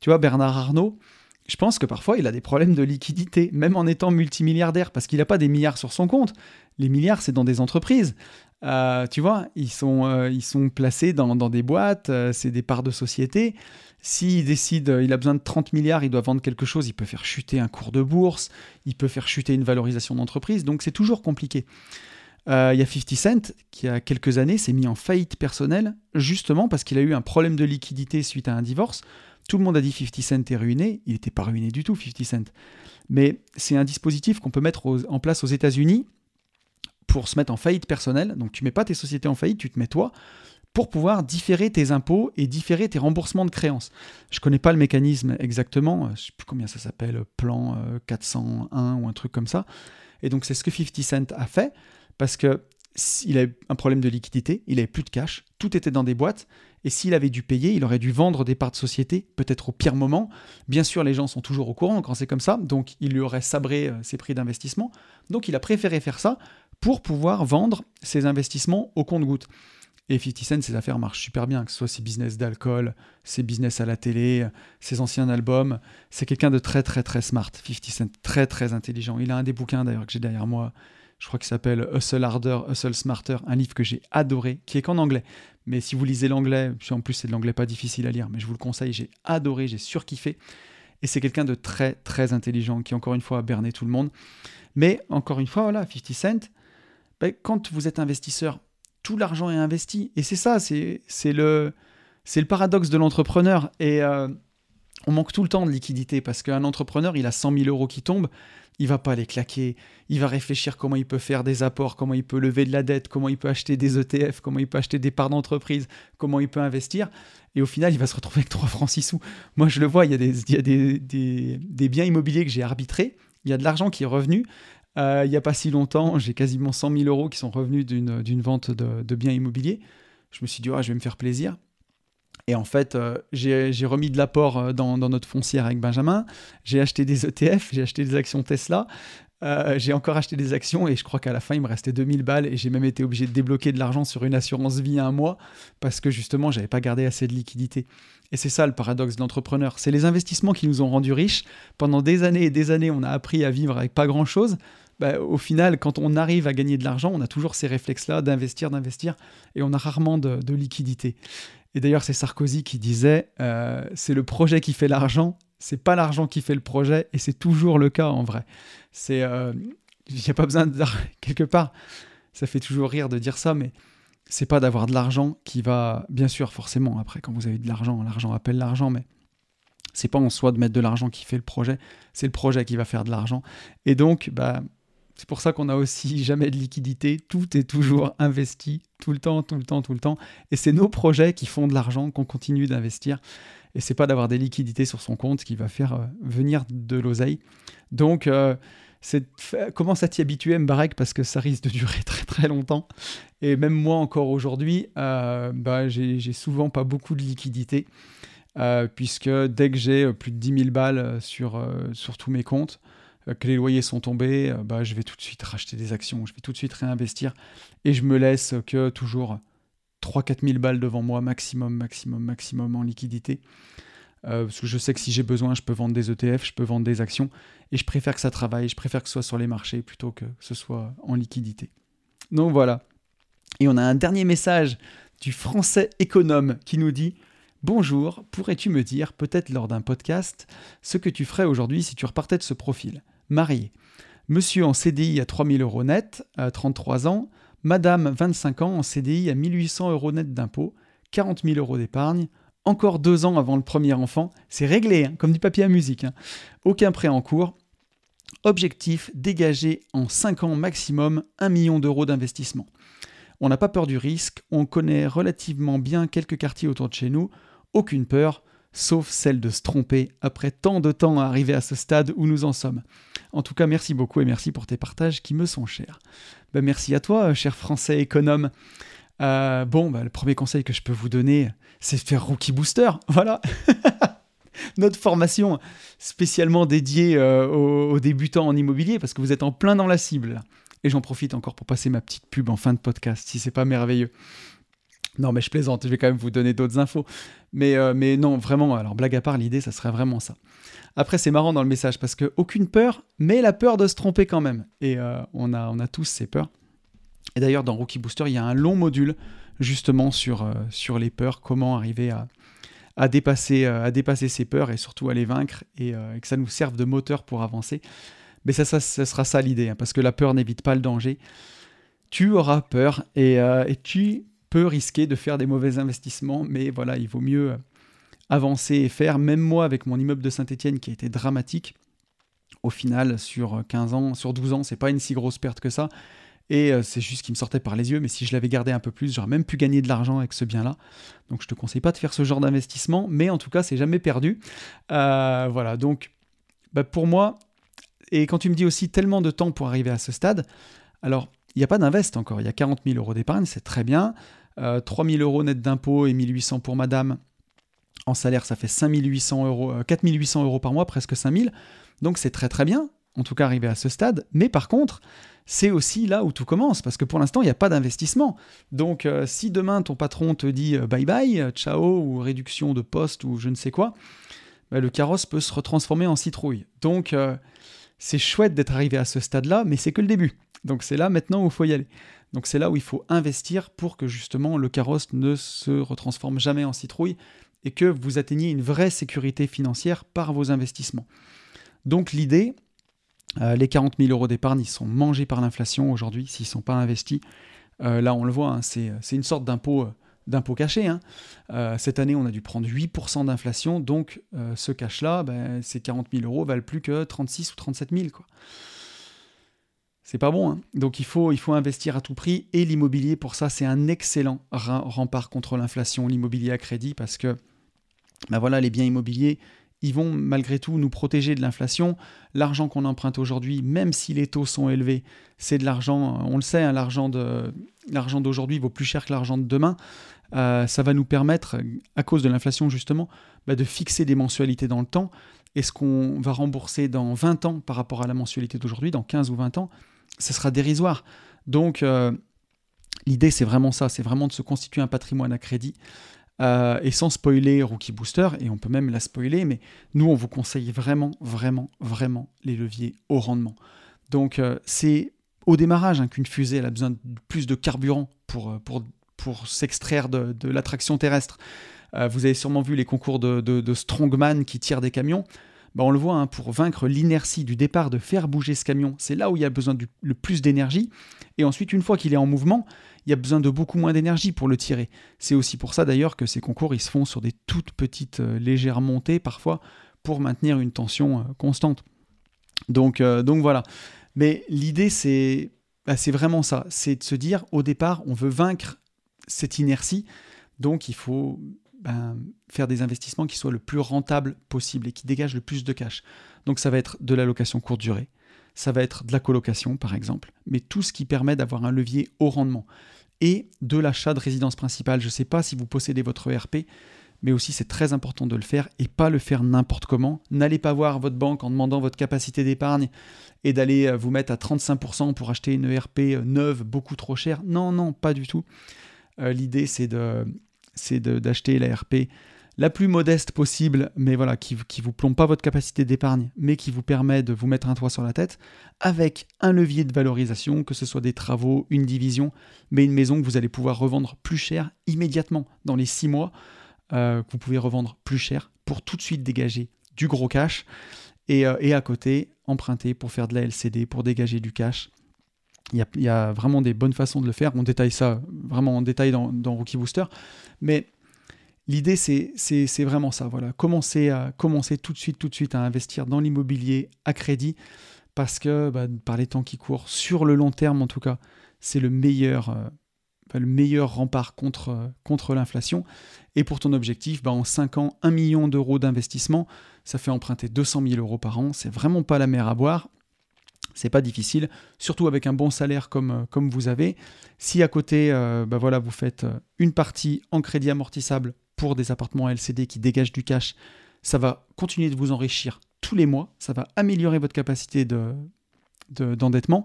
Tu vois, Bernard Arnault, je pense que parfois il a des problèmes de liquidité, même en étant multimilliardaire, parce qu'il n'a pas des milliards sur son compte. Les milliards, c'est dans des entreprises. Euh, tu vois, ils sont, euh, ils sont placés dans, des boîtes, euh, c'est des parts de société. S'il décide, il a besoin de 30 milliards, il doit vendre quelque chose, il peut faire chuter un cours de bourse, il peut faire chuter une valorisation d'entreprise, donc c'est toujours compliqué. Euh, il y a 50 Cent qui, a quelques années, s'est mis en faillite personnelle, justement parce qu'il a eu un problème de liquidité suite à un divorce. Tout le monde a dit 50 Cent est ruiné. Il n'était pas ruiné du tout, 50 Cent. Mais c'est un dispositif qu'on peut mettre en place aux États-Unis pour se mettre en faillite personnelle. Donc tu mets pas tes sociétés en faillite, tu te mets toi pour pouvoir différer tes impôts et différer tes remboursements de créances. Je connais pas le mécanisme exactement, je sais plus combien ça s'appelle, plan 401 euh, ou un truc comme ça. Et donc c'est ce que 50 Cent a fait parce que il avait un problème de liquidité, il avait plus de cash, tout était dans des boîtes, et s'il avait dû payer, il aurait dû vendre des parts de société, peut-être au pire moment. Bien sûr, les gens sont toujours au courant quand c'est comme ça, donc il lui aurait sabré euh, ses prix d'investissement. Donc il a préféré faire ça pour pouvoir vendre ses investissements au compte-goutte. Et 50 Cent, ses affaires marchent super bien, que ce soit ses business d'alcool, ses business à la télé, ses anciens albums. C'est quelqu'un de très très très smart, 50 Cent, très très intelligent. Il a un des bouquins d'ailleurs que j'ai derrière moi je crois qu'il s'appelle Hustle Harder, Hustle Smarter, un livre que j'ai adoré, qui est qu'en anglais. Mais si vous lisez l'anglais, en plus c'est de l'anglais pas difficile à lire, mais je vous le conseille, j'ai adoré, j'ai surkiffé. Et c'est quelqu'un de très très intelligent qui encore une fois a berné tout le monde. Mais encore une fois, voilà, 50 Cent, ben, quand vous êtes investisseur, tout l'argent est investi. Et c'est ça, c'est le, paradoxe de l'entrepreneur. Et euh, on manque tout le temps de liquidité parce qu'un entrepreneur, il a 100 000 euros qui tombent, il va pas les claquer, il va réfléchir comment il peut faire des apports, comment il peut lever de la dette, comment il peut acheter des ETF, comment il peut acheter des parts d'entreprise, comment il peut investir. Et au final, il va se retrouver avec 3 francs 6 sous. Moi, je le vois, il y a des, biens immobiliers que j'ai arbitrés, il y a de l'argent qui est revenu. Euh, il n'y a pas si longtemps, j'ai quasiment 100 000 euros qui sont revenus d'une vente de, biens immobiliers. Je me suis dit, oh, je vais me faire plaisir. Et en fait, euh, j'ai remis de l'apport euh, dans, notre foncière avec Benjamin. J'ai acheté des ETF, j'ai acheté des actions Tesla. Euh, j'ai encore acheté des actions et je crois qu'à la fin, il me restait 2000 balles et j'ai même été obligé de débloquer de l'argent sur une assurance vie un mois parce que justement, j'avais pas gardé assez de liquidité. Et c'est ça le paradoxe de l'entrepreneur. C'est les investissements qui nous ont rendus riches. Pendant des années et des années, on a appris à vivre avec pas grand-chose. Bah, au final, quand on arrive à gagner de l'argent, on a toujours ces réflexes-là d'investir, d'investir, et on a rarement de, de liquidité. Et d'ailleurs, c'est Sarkozy qui disait euh, c'est le projet qui fait l'argent, c'est pas l'argent qui fait le projet, et c'est toujours le cas en vrai. Il euh, n'y a pas besoin de quelque part. Ça fait toujours rire de dire ça, mais c'est pas d'avoir de l'argent qui va, bien sûr, forcément. Après, quand vous avez de l'argent, l'argent appelle l'argent, mais c'est pas en soi de mettre de l'argent qui fait le projet, c'est le projet qui va faire de l'argent. Et donc, bah, c'est pour ça qu'on n'a aussi jamais de liquidité. Tout est toujours investi, tout le temps, tout le temps, tout le temps. Et c'est nos projets qui font de l'argent, qu'on continue d'investir. Et c'est pas d'avoir des liquidités sur son compte qui va faire euh, venir de l'oseille. Donc, euh, commence à t'y habituer, Mbarek, parce que ça risque de durer très très longtemps. Et même moi encore aujourd'hui, euh, bah, j'ai souvent pas beaucoup de liquidité. Euh, puisque dès que j'ai plus de 10 000 balles sur, sur tous mes comptes, que les loyers sont tombés, euh, bah, je vais tout de suite racheter des actions, je vais tout de suite réinvestir et je me laisse que toujours 3-4 000 balles devant moi, maximum, maximum, maximum en liquidité. Euh, parce que je sais que si j'ai besoin, je peux vendre des ETF, je peux vendre des actions, et je préfère que ça travaille, je préfère que ce soit sur les marchés plutôt que ce soit en liquidité. Donc voilà. Et on a un dernier message du français économe qui nous dit Bonjour, pourrais-tu me dire, peut-être lors d'un podcast, ce que tu ferais aujourd'hui si tu repartais de ce profil? Marié. Monsieur en CDI à 3000 euros net, à 33 ans. Madame 25 ans en CDI à 1800 euros net d'impôt, 40 000 euros d'épargne. Encore deux ans avant le premier enfant. C'est réglé, hein, comme du papier à musique. Hein. Aucun prêt en cours. Objectif, dégager en 5 ans maximum 1 million d'euros d'investissement. On n'a pas peur du risque, on connaît relativement bien quelques quartiers autour de chez nous, aucune peur, sauf celle de se tromper après tant de temps à arriver à ce stade où nous en sommes. En tout cas, merci beaucoup et merci pour tes partages qui me sont chers. Ben, merci à toi, cher français économe. Euh, bon, ben, le premier conseil que je peux vous donner, c'est de faire Rookie Booster. Voilà. Notre formation spécialement dédiée euh, aux, débutants en immobilier parce que vous êtes en plein dans la cible. Et j'en profite encore pour passer ma petite pub en fin de podcast, si c'est pas merveilleux. Non, mais je plaisante, je vais quand même vous donner d'autres infos. Mais, euh, mais non, vraiment, alors blague à part, l'idée, ça serait vraiment ça. Après, c'est marrant dans le message parce que aucune peur, mais la peur de se tromper quand même. Et euh, on, a, on a tous ces peurs. Et d'ailleurs, dans Rookie Booster, il y a un long module justement sur, euh, sur les peurs, comment arriver à, à, dépasser, à dépasser ces peurs et surtout à les vaincre et, que ça nous serve de moteur pour avancer. Mais ça, ça, sera ça l'idée, hein, parce que la peur n'évite pas le danger. Tu auras peur et, et tu peut risquer de faire des mauvais investissements, mais voilà, il vaut mieux euh, avancer et faire. Même moi, avec mon immeuble de Saint-Etienne qui a été dramatique, au final, sur 15 ans, sur 12 ans, c'est pas une si grosse perte que ça. Et euh, c'est juste qu'il me sortait par les yeux, mais si je l'avais gardé un peu plus, j'aurais même pu gagner de l'argent avec ce bien-là. Donc je te conseille pas de faire ce genre d'investissement, mais en tout cas, c'est jamais perdu. Euh, voilà, donc bah, pour moi, et quand tu me dis aussi tellement de temps pour arriver à ce stade, alors il n'y a pas d'invest encore, il y a 40 000 euros d'épargne, c'est très bien. 3 000 euros net d'impôts et 1800 pour madame. En salaire, ça fait 5 800 euros, 4 euh, 800 euros par mois, presque 5 000. Donc c'est très très bien, en tout cas arrivé à ce stade. Mais par contre, c'est aussi là où tout commence, parce que pour l'instant, il n'y a pas d'investissement. Donc euh, si demain ton patron te dit euh, bye bye, ciao, ou réduction de poste, ou je ne sais quoi, bah, le carrosse peut se retransformer en citrouille. Donc c'est chouette d'être arrivé à ce stade-là, mais c'est que le début. Donc c'est là maintenant où il faut y aller. Donc c'est là où il faut investir pour que justement le carrosse ne se retransforme jamais en citrouille et que vous atteigniez une vraie sécurité financière par vos investissements. Donc l'idée, euh, les 40 000 euros d'épargne, ils sont mangés par l'inflation aujourd'hui s'ils ne sont pas investis. là, on le voit, hein, c'est une sorte d'impôt d'impôt caché. Hein. cette année, on a dû prendre 8% d'inflation, donc ce cash-là, ben, ces 40 000 euros valent plus que 36 ou 37 000. Quoi c'est pas bon. Hein. Donc il faut, il faut investir à tout prix. Et l'immobilier, pour ça, c'est un excellent rempart contre l'inflation, l'immobilier à crédit, parce que ben voilà, les biens immobiliers, ils vont malgré tout nous protéger de l'inflation. L'argent qu'on emprunte aujourd'hui, même si les taux sont élevés, c'est de l'argent, on le sait, hein, l'argent, d'aujourd'hui vaut plus cher que l'argent de demain. Euh, ça va nous permettre, à cause de l'inflation justement, bah, de fixer des mensualités dans le temps. Et ce qu'on va rembourser dans 20 ans par rapport à la mensualité d'aujourd'hui, dans 15 ou 20 ans, ce sera dérisoire. Donc, euh, l'idée, c'est vraiment ça, c'est vraiment de se constituer un patrimoine à crédit. Euh, et sans spoiler Rookie Booster, et on peut même la spoiler, mais nous, on vous conseille vraiment, vraiment, vraiment les leviers au rendement. Donc, euh, c'est au démarrage hein, qu'une fusée a besoin de plus de carburant pour, pour, pour s'extraire de, de l'attraction terrestre. vous avez sûrement vu les concours de, de, de strongman qui tirent des camions. Bah, on le voit, hein, pour vaincre l'inertie du départ, de faire bouger ce camion, c'est là où il y a besoin du, le plus d'énergie. Et ensuite, une fois qu'il est en mouvement, il y a besoin de beaucoup moins d'énergie pour le tirer. C'est aussi pour ça d'ailleurs que ces concours, ils se font sur des toutes petites, euh, légères montées parfois, pour maintenir une tension euh, constante. Donc, euh, donc voilà. Mais l'idée, c'est bah, c'est vraiment ça. C'est de se dire, au départ, on veut vaincre cette inertie. Donc il faut ben, faire des investissements qui soient le plus rentables possible et qui dégagent le plus de cash. Donc ça va être de la location courte durée, ça va être de la colocation par exemple, mais tout ce qui permet d'avoir un levier haut rendement. Et de l'achat de résidence principale. Je ne sais pas si vous possédez votre ERP, mais aussi c'est très important de le faire et pas le faire n'importe comment. N'allez pas voir votre banque en demandant votre capacité d'épargne et d'aller euh, vous mettre à 35% pour acheter une ERP euh, neuve beaucoup trop chère. Non, non, pas du tout. Euh, l'idée c'est d'acheter la RP la plus modeste possible, mais voilà, qui ne vous plombe pas votre capacité d'épargne, mais qui vous permet de vous mettre un toit sur la tête, avec un levier de valorisation, que ce soit des travaux, une division, mais une maison que vous allez pouvoir revendre plus cher immédiatement dans les six mois, euh, que vous pouvez revendre plus cher pour tout de suite dégager du gros cash, et, euh, et à côté, emprunter pour faire de la LCD, pour dégager du cash il y, a, vraiment des bonnes façons de le faire. On détaille ça vraiment en détail dans, Rookie Booster. Mais l'idée, c'est vraiment ça. Voilà. Commencer, à, tout de suite, tout de suite à investir dans l'immobilier à crédit. Parce que bah, par les temps qui courent, sur le long terme en tout cas, c'est le meilleur, euh, le meilleur rempart contre, contre l'inflation. Et pour ton objectif, bah, en 5 ans, 1 million d'euros d'investissement, ça fait emprunter 200 000 euros par an. C'est vraiment pas la mer à boire c'est pas difficile, surtout avec un bon salaire comme, euh, comme vous avez. Si à côté, euh, bah voilà, vous faites euh, une partie en crédit amortissable pour des appartements LCD qui dégagent du cash, ça va continuer de vous enrichir tous les mois, ça va améliorer votre capacité d'endettement. De,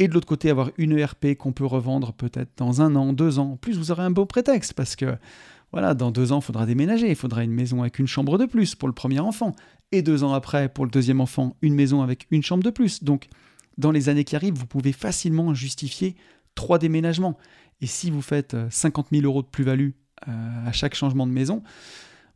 et de l'autre côté, avoir une ERP qu'on peut revendre peut-être dans un an, deux ans. En plus, vous aurez un beau prétexte parce que voilà, dans deux ans, il faudra déménager, il faudra une maison avec une chambre de plus pour le premier enfant, et deux ans après, pour le deuxième enfant, une maison avec une chambre de plus. Donc, dans les années qui arrivent, vous pouvez facilement justifier trois déménagements. Et si vous faites 50 euh, 000 euros de plus-value à chaque changement de maison,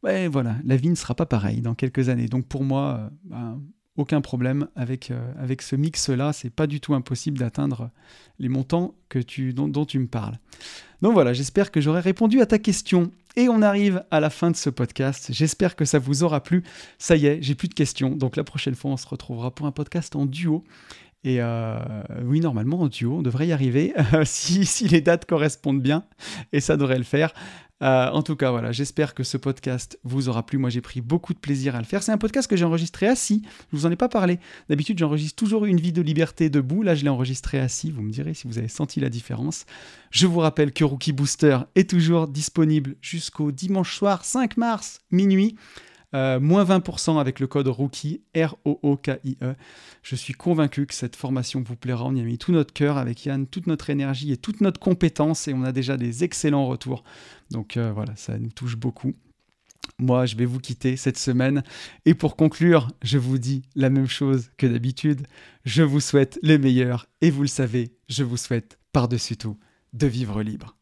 ouais, voilà, la vie ne sera pas pareille dans quelques années. Donc pour moi, euh, ben, aucun problème avec, avec ce mix-là. C'est pas du tout impossible d'atteindre les montants que tu, dont, tu me parles. Donc voilà, j'espère que j'aurai répondu à ta question. Et on arrive à la fin de ce podcast. J'espère que ça vous aura plu. Ça y est, j'ai plus de questions. Donc la prochaine fois, on se retrouvera pour un podcast en duo. Et euh, oui, normalement, en duo, on devrait y arriver si, si, les dates correspondent bien. Et ça devrait le faire. Euh, en tout cas, voilà, j'espère que ce podcast vous aura plu. Moi, j'ai pris beaucoup de plaisir à le faire. C'est un podcast que j'ai enregistré assis. Je vous en ai pas parlé. D'habitude, j'enregistre toujours une vie de liberté debout. Là, je l'ai enregistré assis. Vous me direz si vous avez senti la différence. Je vous rappelle que Rookie Booster est toujours disponible jusqu'au dimanche soir 5 mars, minuit. Euh, moins 20% avec le code ROOKIE, R-O-O-K-I-E. Je suis convaincu que cette formation vous plaira. On y a mis tout notre cœur avec Yann, toute notre énergie et toute notre compétence et on a déjà des excellents retours. Donc euh, voilà, ça nous touche beaucoup. Moi, je vais vous quitter cette semaine. Et pour conclure, je vous dis la même chose que d'habitude. Je vous souhaite les meilleurs. Et vous le savez, je vous souhaite par-dessus tout de vivre libre.